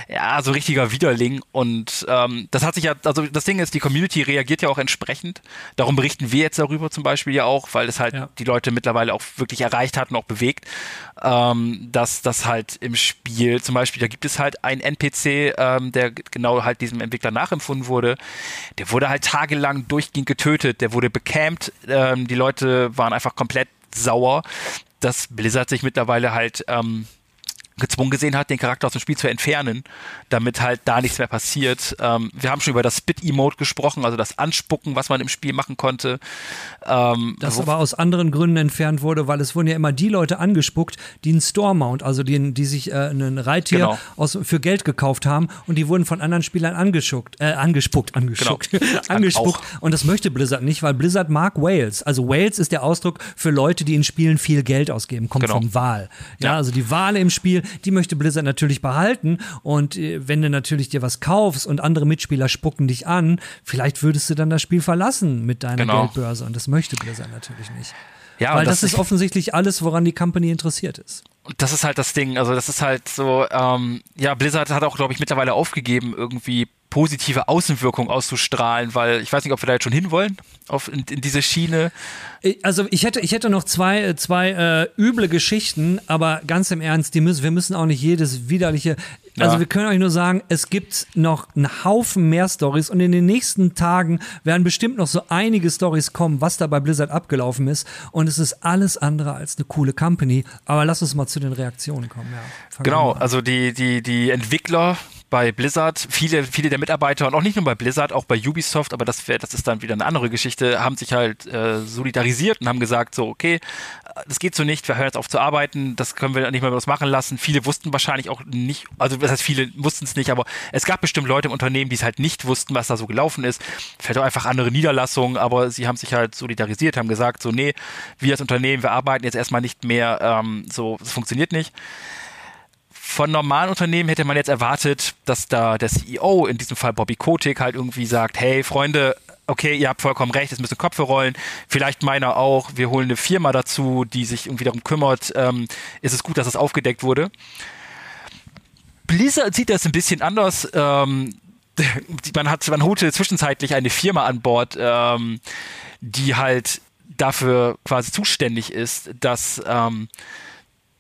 ja, so richtiger Widerling. Und ähm, das hat sich ja, also das Ding ist, die Community reagiert ja auch entsprechend. Darum berichten wir jetzt darüber zum Beispiel ja auch, weil es halt Ja. die Leute mittlerweile auch wirklich erreicht hat und auch bewegt, ähm, dass das halt im Spiel zum Beispiel, da gibt es halt einen NPC, ähm, der genau halt diesem Entwickler nachempfunden wurde. Der wurde halt tagelang durchgehend getötet, der wurde becampt, ähm, die Leute waren einfach komplett sauer, dass Blizzard sich mittlerweile halt ähm, gezwungen gesehen hat, den Charakter aus dem Spiel zu entfernen, damit halt da nichts mehr passiert. Ähm, wir haben schon über das Spit-Emote gesprochen, also das Anspucken, was man im Spiel machen konnte. Ähm, Das aber aus anderen Gründen entfernt wurde, weil es wurden ja immer die Leute angespuckt, die einen Store-Mount, also die, die sich äh, ein Reittier Genau. aus, für Geld gekauft haben und die wurden von anderen Spielern angeschuckt, äh, angespuckt, angeschuckt, angespuckt. Auch. Und das möchte Blizzard nicht, weil Blizzard mag Whales. Also Whales ist der Ausdruck für Leute, die in Spielen viel Geld ausgeben, kommt Genau. von Wahl. Ja, Ja. also die Wale im Spiel, die möchte Blizzard natürlich behalten und äh, wenn du natürlich dir was kaufst und andere Mitspieler spucken dich an, vielleicht würdest du dann das Spiel verlassen mit deiner Genau. Geldbörse und das möchte Blizzard natürlich nicht. ja, Weil und das, ist offensichtlich alles, woran die Company interessiert ist. Das ist halt das Ding. Also das ist halt so, ähm, ja, Blizzard hat auch, glaube ich, mittlerweile aufgegeben, irgendwie positive Außenwirkung auszustrahlen, weil ich weiß nicht, ob wir da jetzt schon hinwollen, auf in, in diese Schiene. Also ich hätte, ich hätte noch zwei, äh, zwei äh, üble Geschichten, aber ganz im Ernst, die müssen, wir müssen auch nicht jedes widerliche. Also Ja. wir können euch nur sagen, es gibt noch einen Haufen mehr Stories und in den nächsten Tagen werden bestimmt noch so einige Stories kommen, was da bei Blizzard abgelaufen ist. Und es ist alles andere als eine coole Company. Aber lass uns mal zu den Reaktionen kommen. Ja, Genau, also die, die, die Entwickler bei Blizzard, viele, viele der Mitarbeiter und auch nicht nur bei Blizzard, auch bei Ubisoft, aber das, wär, das ist dann wieder eine andere Geschichte, haben sich halt äh, solidarisiert und haben gesagt, so, okay, äh, das geht so nicht, wir hören jetzt auf zu arbeiten, das können wir nicht mehr was machen lassen. Viele wussten wahrscheinlich auch nicht, also das heißt, viele wussten es nicht, aber es gab bestimmt Leute im Unternehmen, die es halt nicht wussten, was da so gelaufen ist. Vielleicht auch einfach andere Niederlassungen, aber sie haben sich halt solidarisiert, haben gesagt, so, nee, wir als Unternehmen, wir arbeiten jetzt erstmal nicht mehr, ähm, so, das funktioniert nicht von normalen Unternehmen hätte man jetzt erwartet, dass da der CEO, in diesem Fall Bobby Kotick, halt irgendwie sagt, hey Freunde, okay, ihr habt vollkommen recht, es müssen Köpfe rollen, vielleicht meiner auch, wir holen eine Firma dazu, die sich irgendwie darum kümmert, ähm, ist es gut, dass es aufgedeckt wurde. Blizzard sieht das ein bisschen anders. Ähm, man hat, man holte zwischenzeitlich eine Firma an Bord, ähm, die halt dafür quasi zuständig ist, dass ähm,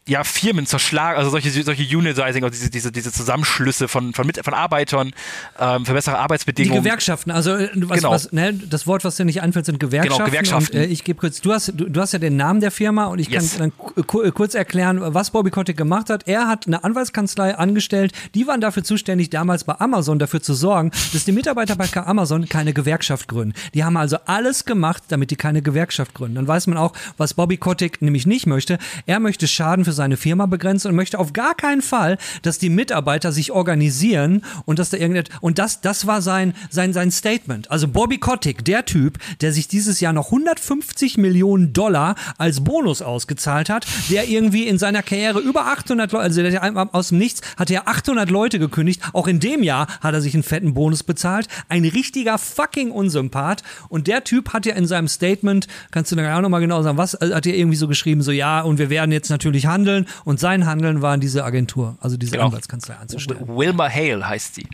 ja, Firmen zerschlagen, also solche, solche Unitizing, also diese, diese, diese Zusammenschlüsse von, von, mit, von Arbeitern ähm, für bessere Arbeitsbedingungen. Die Gewerkschaften, also äh, was, Genau. was, ne, das Wort, was dir nicht einfällt, sind Gewerkschaften. Genau, Gewerkschaften. Und, äh, ich gebe kurz, du hast, du, du hast ja den Namen der Firma und ich Yes. kann dann ku- ku- kurz erklären, was Bobby Kotick gemacht hat. Er hat eine Anwaltskanzlei angestellt, die waren dafür zuständig, damals bei Amazon dafür zu sorgen, dass die Mitarbeiter bei Amazon keine Gewerkschaft gründen. Die haben also alles gemacht, damit die keine Gewerkschaft gründen. Dann weiß man auch, was Bobby Kotick nämlich nicht möchte. Er möchte Schaden für seine Firma begrenzen und möchte auf gar keinen Fall, dass die Mitarbeiter sich organisieren und dass da irgendetwas, und das, das war sein, sein, sein Statement. Also Bobby Kotick, der Typ, der sich dieses Jahr noch 150 Millionen Dollar als Bonus ausgezahlt hat, der irgendwie in seiner Karriere über 800 Leute, also der, aus dem Nichts hat er 800 Leute gekündigt. Auch in dem Jahr hat er sich einen fetten Bonus bezahlt. Ein richtiger fucking Unsympath. Und der Typ hat ja in seinem Statement, kannst du da auch nochmal genau sagen, was, also hat er irgendwie so geschrieben, so ja, und wir werden jetzt natürlich handeln. Und sein Handeln war in diese Agentur, also diese Genau. Anwaltskanzlei anzustellen. Wilma Hale heißt sie.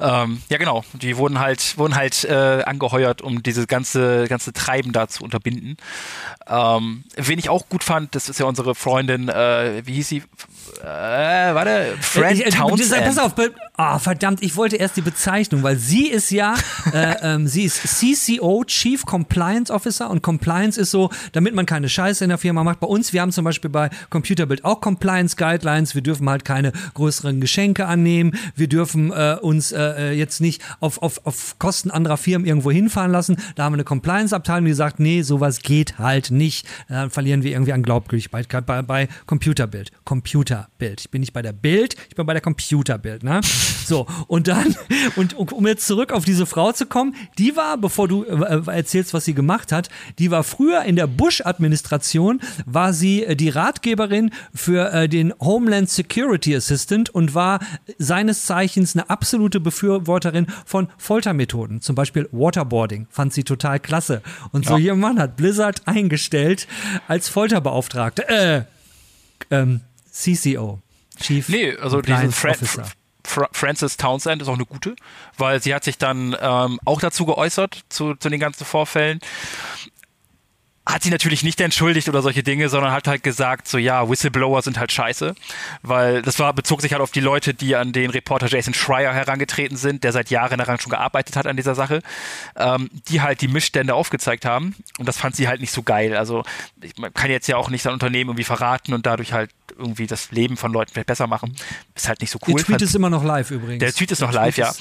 Ähm, ja, genau. Die wurden halt, wurden halt äh, angeheuert, um dieses ganze, ganze Treiben da zu unterbinden. Ähm, wen ich auch gut fand, das ist ja unsere Freundin, äh, wie hieß sie? Äh, warte, Fran Ich- ich- Townsend. Pass auf, ah, verdammt, ich wollte erst die Bezeichnung, weil sie ist ja, äh, ähm, sie ist CCO, Chief Compliance Officer und Compliance ist so, damit man keine Scheiße in der Firma macht. Bei uns, wir haben zum Beispiel bei Computerbild auch Compliance Guidelines, wir dürfen halt keine größeren Geschenke annehmen, wir dürfen äh, uns äh, jetzt nicht auf, auf, auf Kosten anderer Firmen irgendwo hinfahren lassen. Da haben wir eine Compliance-Abteilung, die sagt, nee, sowas geht halt nicht. Dann verlieren wir irgendwie an Glaubwürdigkeit bei, bei Computerbild. Computerbild. Ich bin nicht bei der Bild, ich bin bei der Computerbild. Ne? So, und dann, und um jetzt zurück auf diese Frau zu kommen, die war, bevor du äh, erzählst, was sie gemacht hat, die war früher in der Bush-Administration, war sie äh, die Ratgeberin für äh, den Homeland Security Assistant und war seines Zeichens eine absolute Befürworterin von Foltermethoden, zum Beispiel Waterboarding, fand sie total klasse. Und so jemand hat Blizzard eingestellt als Folterbeauftragte, äh, ähm, CCO, Chief Nee, also diese Compliance Fra Officer. Fra Frances Townsend ist auch eine gute, weil sie hat sich dann ähm, auch dazu geäußert, zu, zu den ganzen Vorfällen. Hat sie natürlich nicht entschuldigt oder solche Dinge, sondern hat halt gesagt, so ja, Whistleblower sind halt scheiße, weil das war, bezog sich halt auf die Leute, die an den Reporter Jason Schreier herangetreten sind, der seit Jahren daran schon gearbeitet hat an dieser Sache, ähm, die halt die Missstände aufgezeigt haben und das fand sie halt nicht so geil. Also ich, man kann jetzt ja auch nicht sein Unternehmen irgendwie verraten und dadurch halt irgendwie das Leben von Leuten vielleicht besser machen. Ist halt nicht so cool. Der Tweet ist immer noch live übrigens. der Tweet ist noch live, ja.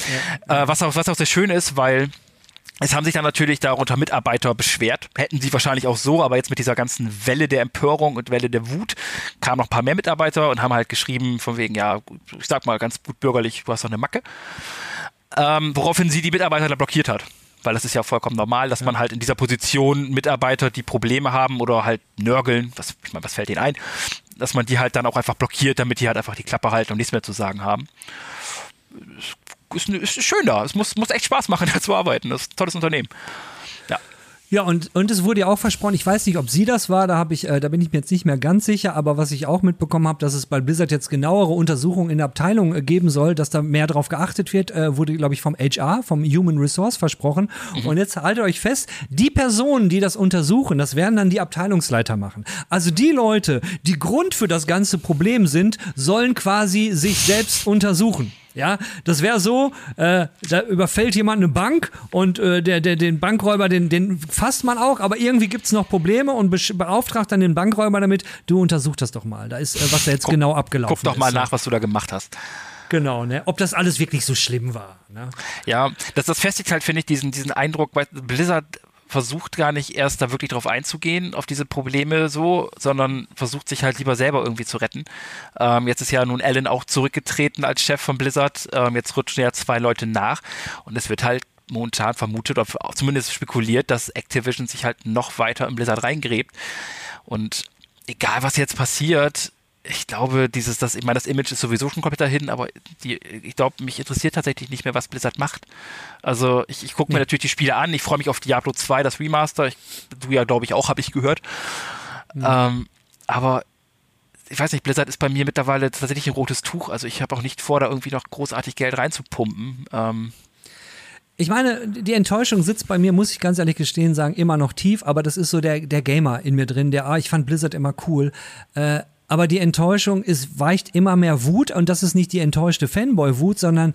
ja. Äh, was, auch, was auch sehr schön ist, weil es haben sich dann natürlich darunter Mitarbeiter beschwert. Hätten sie wahrscheinlich auch so, aber jetzt mit dieser ganzen Welle der Empörung und Welle der Wut kamen noch ein paar mehr Mitarbeiter und haben halt geschrieben, von wegen, ja, ich sag mal ganz gut bürgerlich, du hast doch eine Macke. Ähm, woraufhin sie die Mitarbeiter dann blockiert hat. Weil das ist ja vollkommen normal, dass man halt in dieser Position Mitarbeiter, die Probleme haben oder halt nörgeln, was, ich meine, was fällt ihnen ein, dass man die halt dann auch einfach blockiert, damit die halt einfach die Klappe halten und nichts mehr zu sagen haben ist, ist schön da. Es muss, muss echt Spaß machen, da zu arbeiten. Das ist ein tolles Unternehmen. Ja. Und, und es wurde ja auch versprochen, ich weiß nicht, ob sie das war, da, hab ich, äh, da bin ich mir jetzt nicht mehr ganz sicher, aber was ich auch mitbekommen habe, dass es bei Blizzard jetzt genauere Untersuchungen in der Abteilung äh, geben soll, dass da mehr drauf geachtet wird, äh, wurde, glaube ich, vom HR, vom Human Resource versprochen. Und jetzt haltet euch fest, die Personen, die das untersuchen, das werden dann die Abteilungsleiter machen. Also die Leute, die Grund für das ganze Problem sind, sollen quasi sich selbst untersuchen. Ja, das wäre so, äh, da überfällt jemand eine Bank und äh, der, der, den Bankräuber, den, den fasst man auch, aber irgendwie gibt's noch Probleme und beauftragt dann den Bankräuber damit, du untersuch das doch mal. Da ist, äh, was da jetzt genau abgelaufen Guck doch mal ist. nach, was du da gemacht hast. Genau, ne? Ob das alles wirklich so schlimm war. Ne? Ja, das, das festigt halt, finde ich, diesen, diesen Eindruck, weil Blizzard versucht gar nicht erst da wirklich drauf einzugehen, auf diese Probleme so, sondern versucht sich halt lieber selber irgendwie zu retten. Ähm, jetzt ist ja nun Alan auch zurückgetreten als Chef von Blizzard. Ähm, jetzt rutschen ja zwei Leute nach und es wird halt momentan vermutet oder zumindest spekuliert, dass Activision sich halt noch weiter in Blizzard reingräbt. Und egal was jetzt passiert, ich glaube, dieses, das, ich meine, das Image ist sowieso schon komplett dahin, aber die, ich glaube, mich interessiert tatsächlich nicht mehr, was Blizzard macht. Also ich, ich gucke mir natürlich die Spiele an, ich freue mich auf Diablo 2, das Remaster, ich, du ja, glaube ich, auch, habe ich gehört. Ähm, aber ich weiß nicht, Blizzard ist bei mir mittlerweile tatsächlich ein rotes Tuch, also ich habe auch nicht vor, da irgendwie noch großartig Geld reinzupumpen. Ähm, Ich meine, die Enttäuschung sitzt bei mir, muss ich ganz ehrlich gestehen, sagen, immer noch tief, aber das ist so der, der Gamer in mir drin, der, ah, ich fand Blizzard immer cool. Äh, aber die Enttäuschung ist, weicht immer mehr Wut und das ist nicht die enttäuschte Fanboy-Wut, sondern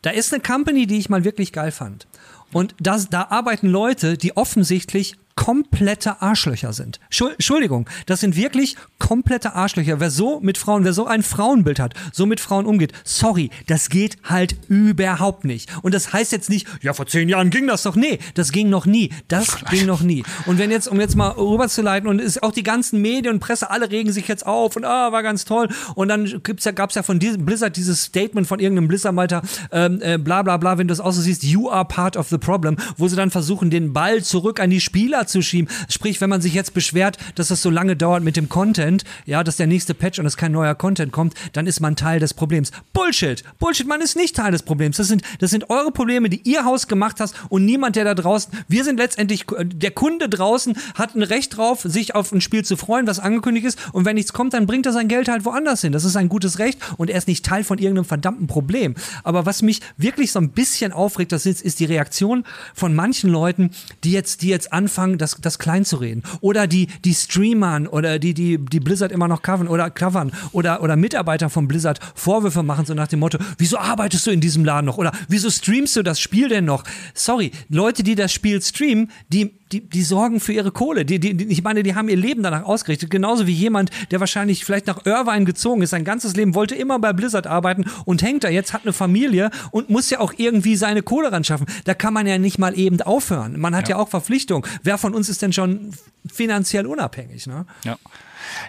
da ist eine Company, die ich mal wirklich geil fand. Und das, da arbeiten Leute, die offensichtlich komplette Arschlöcher sind. Entschuldigung, das sind wirklich komplette Arschlöcher. Wer so mit Frauen, wer so ein Frauenbild hat, so mit Frauen umgeht, sorry, das geht halt überhaupt nicht. Und das heißt jetzt nicht, ja, vor zehn Jahren ging das doch. Nee, das ging noch nie. Das ging noch nie. Und wenn jetzt, um jetzt mal rüberzuleiten, und ist auch die ganzen Medien und Presse, alle regen sich jetzt auf und ah, war ganz toll. Und dann gibt's ja, gab's ja von diesem Blizzard dieses Statement von irgendeinem Blizzard-Malter, ähm, äh, bla bla bla, wenn du es auch so siehst, you are part of the problem, wo sie dann versuchen, den Ball zurück an die Spieler zu schieben. Sprich, wenn man sich jetzt beschwert, dass das so lange dauert mit dem Content, ja, dass der nächste Patch und es kein neuer Content kommt, dann ist man Teil des Problems. Bullshit! Bullshit, man ist nicht Teil des Problems. Das sind, das sind eure Probleme, die ihr Haus gemacht hast und niemand, der da draußen, wir sind letztendlich, der Kunde draußen hat ein Recht drauf, sich auf ein Spiel zu freuen, was angekündigt ist und wenn nichts kommt, dann bringt er sein Geld halt woanders hin. Das ist ein gutes Recht und er ist nicht Teil von irgendeinem verdammten Problem. Aber was mich wirklich so ein bisschen aufregt, das ist, ist die Reaktion von manchen Leuten, die jetzt, die jetzt anfangen, das, das klein zu reden. Oder die, die Streamern oder die, die, die Blizzard immer noch covern oder covern oder, oder Mitarbeiter von Blizzard Vorwürfe machen, so nach dem Motto, wieso arbeitest du in diesem Laden noch? Oder wieso streamst du das Spiel denn noch? Sorry, Leute, die das Spiel streamen, die die, die sorgen für ihre Kohle. Die, die, ich meine, die haben ihr Leben danach ausgerichtet. Genauso wie jemand, der wahrscheinlich vielleicht nach Irvine gezogen ist, sein ganzes Leben wollte immer bei Blizzard arbeiten und hängt da jetzt, hat eine Familie und muss ja auch irgendwie seine Kohle ran schaffen. Da kann man ja nicht mal eben aufhören. Man hat ja, ja auch Verpflichtungen. Wer von uns ist denn schon finanziell unabhängig? Ne? Ja.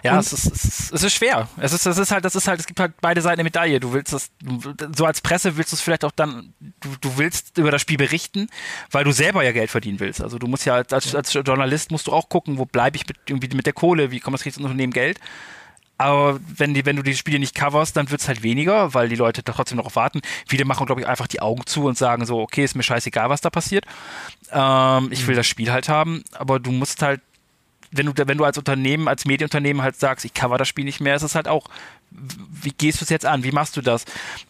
Ja, es ist, es, ist, es ist schwer. Es ist, es ist halt, das ist halt, es gibt halt beide Seiten der Medaille. Du willst das, so als Presse willst du es vielleicht auch dann, du, du willst über das Spiel berichten, weil du selber ja Geld verdienen willst. Also du musst ja als, als Journalist musst du auch gucken, wo bleibe ich mit, irgendwie mit der Kohle, wie kommt das kriegt das Unternehmen Geld. Aber wenn, die, wenn du die Spiele nicht coverst, dann wird es halt weniger, weil die Leute da trotzdem noch warten. Viele machen, glaube ich, einfach die Augen zu und sagen so, okay, ist mir scheißegal, was da passiert. Ähm, ich will mhm. das Spiel halt haben, aber du musst halt wenn du, wenn du als Unternehmen, als Medienunternehmen halt sagst, ich cover das Spiel nicht mehr, ist es halt auch, wie gehst du es jetzt an? Wie machst du das?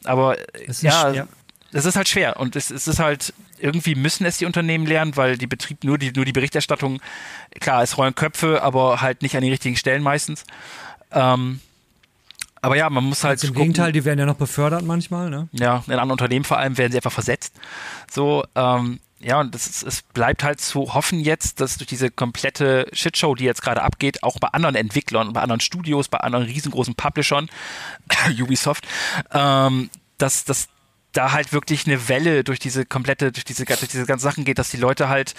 Aber ja, schwer. das ist halt schwer und es, es ist halt, irgendwie müssen es die Unternehmen lernen, weil die Betrieb nur die, nur die Berichterstattung, klar, es rollen Köpfe, aber halt nicht an den richtigen Stellen meistens. Ähm, aber ja, man muss halt. Also Im gucken, Gegenteil, die werden ja noch befördert manchmal, ne? Ja, in anderen Unternehmen vor allem werden sie einfach versetzt. So, ähm, ja, und es, es bleibt halt zu hoffen jetzt, dass durch diese komplette Shitshow, die jetzt gerade abgeht, auch bei anderen Entwicklern, bei anderen Studios, bei anderen riesengroßen Publishern, Ubisoft, ähm, dass, dass da halt wirklich eine Welle durch diese komplette, durch diese, durch diese ganzen Sachen geht, dass die Leute halt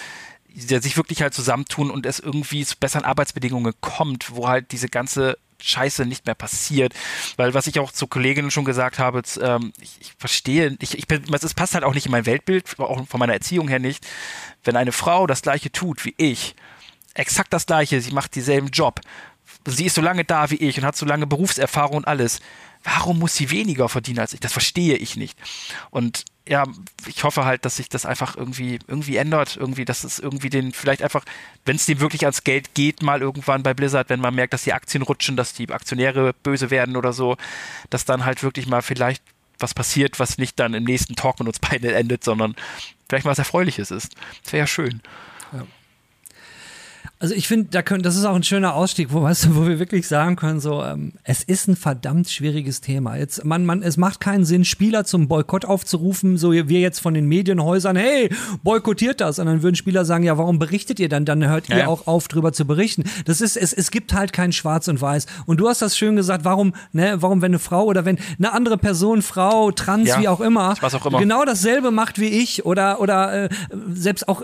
sich wirklich halt zusammentun und es irgendwie zu besseren Arbeitsbedingungen kommt, wo halt diese ganze Scheiße nicht mehr passiert. Weil was ich auch zu Kolleginnen schon gesagt habe, ähm, ich, ich, verstehe, ich, ich es passt halt auch nicht in mein Weltbild, auch von meiner Erziehung her nicht. Wenn eine Frau das gleiche tut wie ich, exakt das gleiche, sie macht dieselben Job, sie ist so lange da wie ich und hat so lange Berufserfahrung und alles, warum muss sie weniger verdienen als ich? Das verstehe ich nicht. Und ja, ich hoffe halt, dass sich das einfach irgendwie, irgendwie ändert, irgendwie, dass es irgendwie den, vielleicht einfach, wenn es dem wirklich ans Geld geht, mal irgendwann bei Blizzard, wenn man merkt, dass die Aktien rutschen, dass die Aktionäre böse werden oder so, dass dann halt wirklich mal vielleicht was passiert, was nicht dann im nächsten Talk mit uns beiden endet, sondern vielleicht mal was Erfreuliches ist. Das wäre ja schön. Also ich finde, da können, das ist auch ein schöner Ausstieg, wo, weißt du, wo wir wirklich sagen können, so, ähm, es ist ein verdammt schwieriges Thema. Jetzt, man, man, es macht keinen Sinn, Spieler zum Boykott aufzurufen, so wir jetzt von den Medienhäusern, hey, boykottiert das. Und dann würden Spieler sagen, ja, warum berichtet ihr dann? Dann hört ja. ihr auch auf, drüber zu berichten. Das ist, es, es gibt halt kein Schwarz und Weiß. Und du hast das schön gesagt, warum, ne, warum, wenn eine Frau oder wenn eine andere Person, Frau, trans, ja, wie auch immer, was auch immer, genau dasselbe macht wie ich oder, oder äh, selbst auch,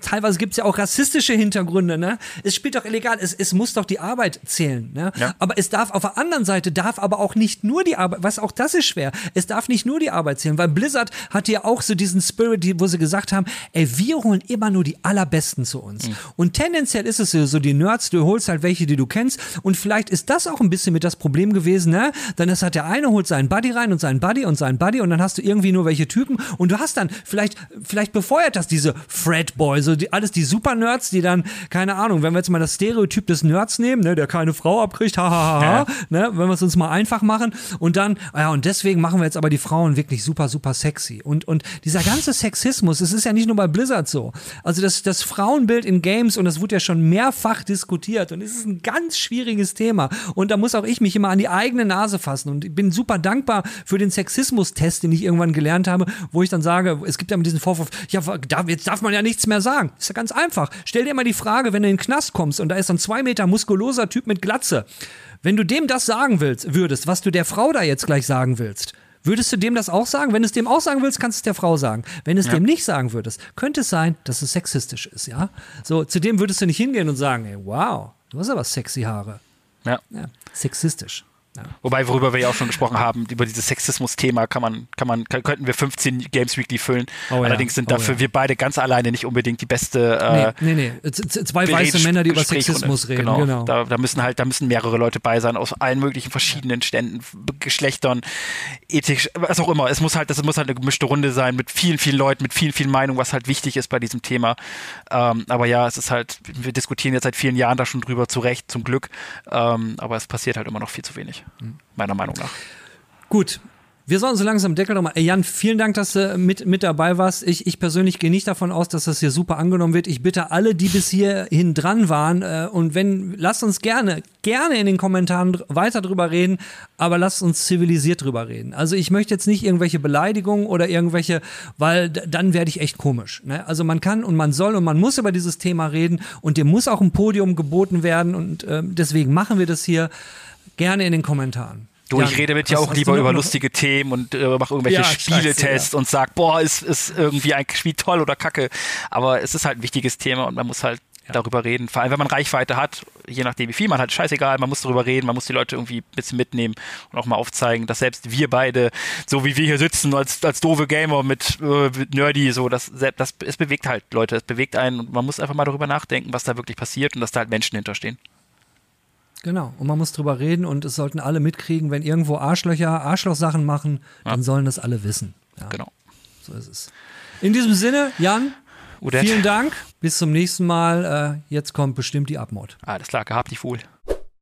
teilweise gibt es ja auch rassistische Hintergründe, ne? Es spielt doch illegal, es, es muss doch die Arbeit zählen. Ne? Ja. Aber es darf auf der anderen Seite darf aber auch nicht nur die Arbeit, was auch das ist schwer. Es darf nicht nur die Arbeit zählen, weil Blizzard hat ja auch so diesen Spirit, wo sie gesagt haben, ey, wir holen immer nur die allerbesten zu uns. Mhm. Und tendenziell ist es so, die Nerds, du holst halt welche, die du kennst. Und vielleicht ist das auch ein bisschen mit das Problem gewesen, ne? Dann ist halt der eine holt seinen Buddy rein und seinen Buddy und seinen Buddy und dann hast du irgendwie nur welche Typen und du hast dann vielleicht, vielleicht befeuert das diese Fred Boy, so die, alles die Super Nerds, die dann, keine keine Ahnung, wenn wir jetzt mal das Stereotyp des Nerds nehmen, ne, der keine Frau abkriegt, hahaha, Ja. ne, wenn wir es uns mal einfach machen und dann, ah ja, und deswegen machen wir jetzt aber die Frauen wirklich super, super sexy. Und, und dieser ganze Sexismus, es ist ja nicht nur bei Blizzard so. Also das, das Frauenbild in Games, und das wurde ja schon mehrfach diskutiert, und es ist ein ganz schwieriges Thema. Und da muss auch ich mich immer an die eigene Nase fassen. Und ich bin super dankbar für den Sexismus-Test, den ich irgendwann gelernt habe, wo ich dann sage, es gibt ja diesen Vorwurf, ja, jetzt darf man ja nichts mehr sagen. Ist ja ganz einfach. Stell dir mal die Frage, wenn in den Knast kommst und da ist so ein zwei Meter muskuloser Typ mit Glatze. Wenn du dem das sagen willst, würdest, was du der Frau da jetzt gleich sagen willst, Würdest du dem das auch sagen? Wenn du es dem auch sagen willst, kannst du es der Frau sagen. Wenn du es dem nicht sagen würdest, könnte es sein, dass es sexistisch ist, ja? So, zu dem würdest du nicht hingehen und sagen, ey, wow, du hast aber sexy Haare. Ja. Ja, sexistisch. Ja. Wobei, worüber wir ja auch schon gesprochen haben, über dieses Sexismus-Thema kann man, kann man, kann, könnten wir 15 Games Weekly füllen. Oh Allerdings sind oh dafür ja. wir beide ganz alleine nicht unbedingt die beste äh, Nee, nee, nee. Z- Zwei weiße Männer, die über. Sexismus reden, Genau. genau. Da, da müssen halt, da müssen mehrere Leute bei sein aus allen möglichen verschiedenen Ständen, Geschlechtern, ethisch, was auch immer. Es muss halt, das muss halt eine gemischte Runde sein mit vielen, vielen Leuten, mit vielen, vielen Meinungen, was halt wichtig ist bei diesem Thema. Ähm, aber ja, es ist halt, wir diskutieren jetzt seit vielen Jahren da schon drüber, zu Recht, zum Glück. Ähm, aber es passiert halt immer noch viel zu wenig. Meiner Meinung nach. Gut. Wir sollen so langsam Deckel nochmal. Jan, vielen Dank, dass du mit, mit dabei warst. Ich, ich persönlich gehe nicht davon aus, dass das hier super angenommen wird. Ich bitte alle, die bis hierhin dran waren, äh, und wenn, lasst uns gerne, gerne in den Kommentaren weiter drüber reden, aber lasst uns zivilisiert drüber reden. Also ich möchte jetzt nicht irgendwelche Beleidigungen oder irgendwelche, weil dann werde ich echt komisch. Ne? Also man kann und man soll und man muss über dieses Thema reden und dem muss auch ein Podium geboten werden und ähm, deswegen machen wir das hier gerne in den Kommentaren. Du, ich rede mit dir auch lieber über lustige Themen und äh, mache irgendwelche Ja, Spieletests und sag, boah, ist, ist irgendwie ein Spiel toll oder kacke. Aber es ist halt ein wichtiges Thema und man muss halt darüber reden. Vor allem, wenn man Reichweite hat, je nachdem wie viel man hat, scheißegal, man muss darüber reden, man muss die Leute irgendwie ein bisschen mitnehmen und auch mal aufzeigen, dass selbst wir beide, so wie wir hier sitzen, als, als doofe Gamer mit, äh, mit Nerdy, so, das, das, es bewegt halt Leute, es bewegt einen und man muss einfach mal darüber nachdenken, was da wirklich passiert und dass da halt Menschen hinterstehen. Genau. Und man muss drüber reden und es sollten alle mitkriegen, wenn irgendwo Arschlöcher Arschlochsachen machen, dann sollen das alle wissen. Ja, Genau. so ist es. In diesem Sinne, Jan, Odette. vielen Dank. Bis zum nächsten Mal. Äh, jetzt kommt bestimmt die Abmord. Alles klar, gehabt dich wohl.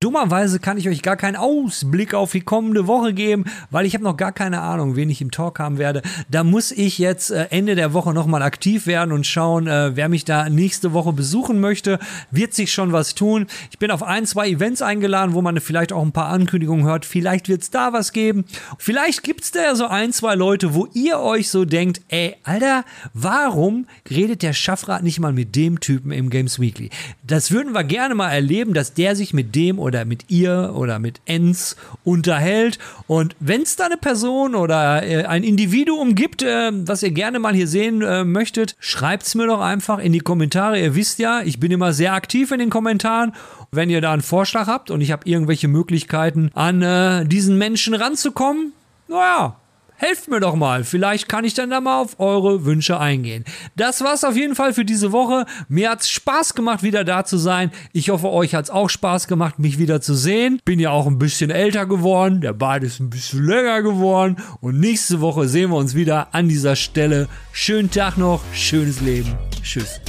Dummerweise kann ich euch gar keinen Ausblick auf die kommende Woche geben, weil ich habe noch gar keine Ahnung, wen ich im Talk haben werde. Da muss ich jetzt äh, Ende der Woche nochmal aktiv werden und schauen, äh, wer mich da nächste Woche besuchen möchte. Wird sich schon was tun. Ich bin auf ein, zwei Events eingeladen, wo man vielleicht auch ein paar Ankündigungen hört. Vielleicht wird es da was geben. Vielleicht gibt es da ja so ein, zwei Leute, wo ihr euch so denkt, ey, Alter, warum redet der Schaffrat nicht mal mit dem Typen im Games Weekly? Das würden wir gerne mal erleben, dass der sich mit dem oder mit ihr oder mit Ens unterhält. Und wenn es da eine Person oder äh, ein Individuum gibt, äh, was ihr gerne mal hier sehen äh, möchtet, schreibt's mir doch einfach in die Kommentare. Ihr wisst ja, ich bin immer sehr aktiv in den Kommentaren. Wenn ihr da einen Vorschlag habt und ich habe irgendwelche Möglichkeiten, an diesen Menschen ranzukommen, naja, helft mir doch mal. Vielleicht kann ich dann da mal auf eure Wünsche eingehen. Das war's auf jeden Fall für diese Woche. Mir hat's Spaß gemacht, wieder da zu sein. Ich hoffe, euch hat's auch Spaß gemacht, mich wieder zu sehen. Bin ja auch ein bisschen älter geworden. Der Bart ist ein bisschen länger geworden. Und nächste Woche sehen wir uns wieder an dieser Stelle. Schönen Tag noch, schönes Leben. Tschüss.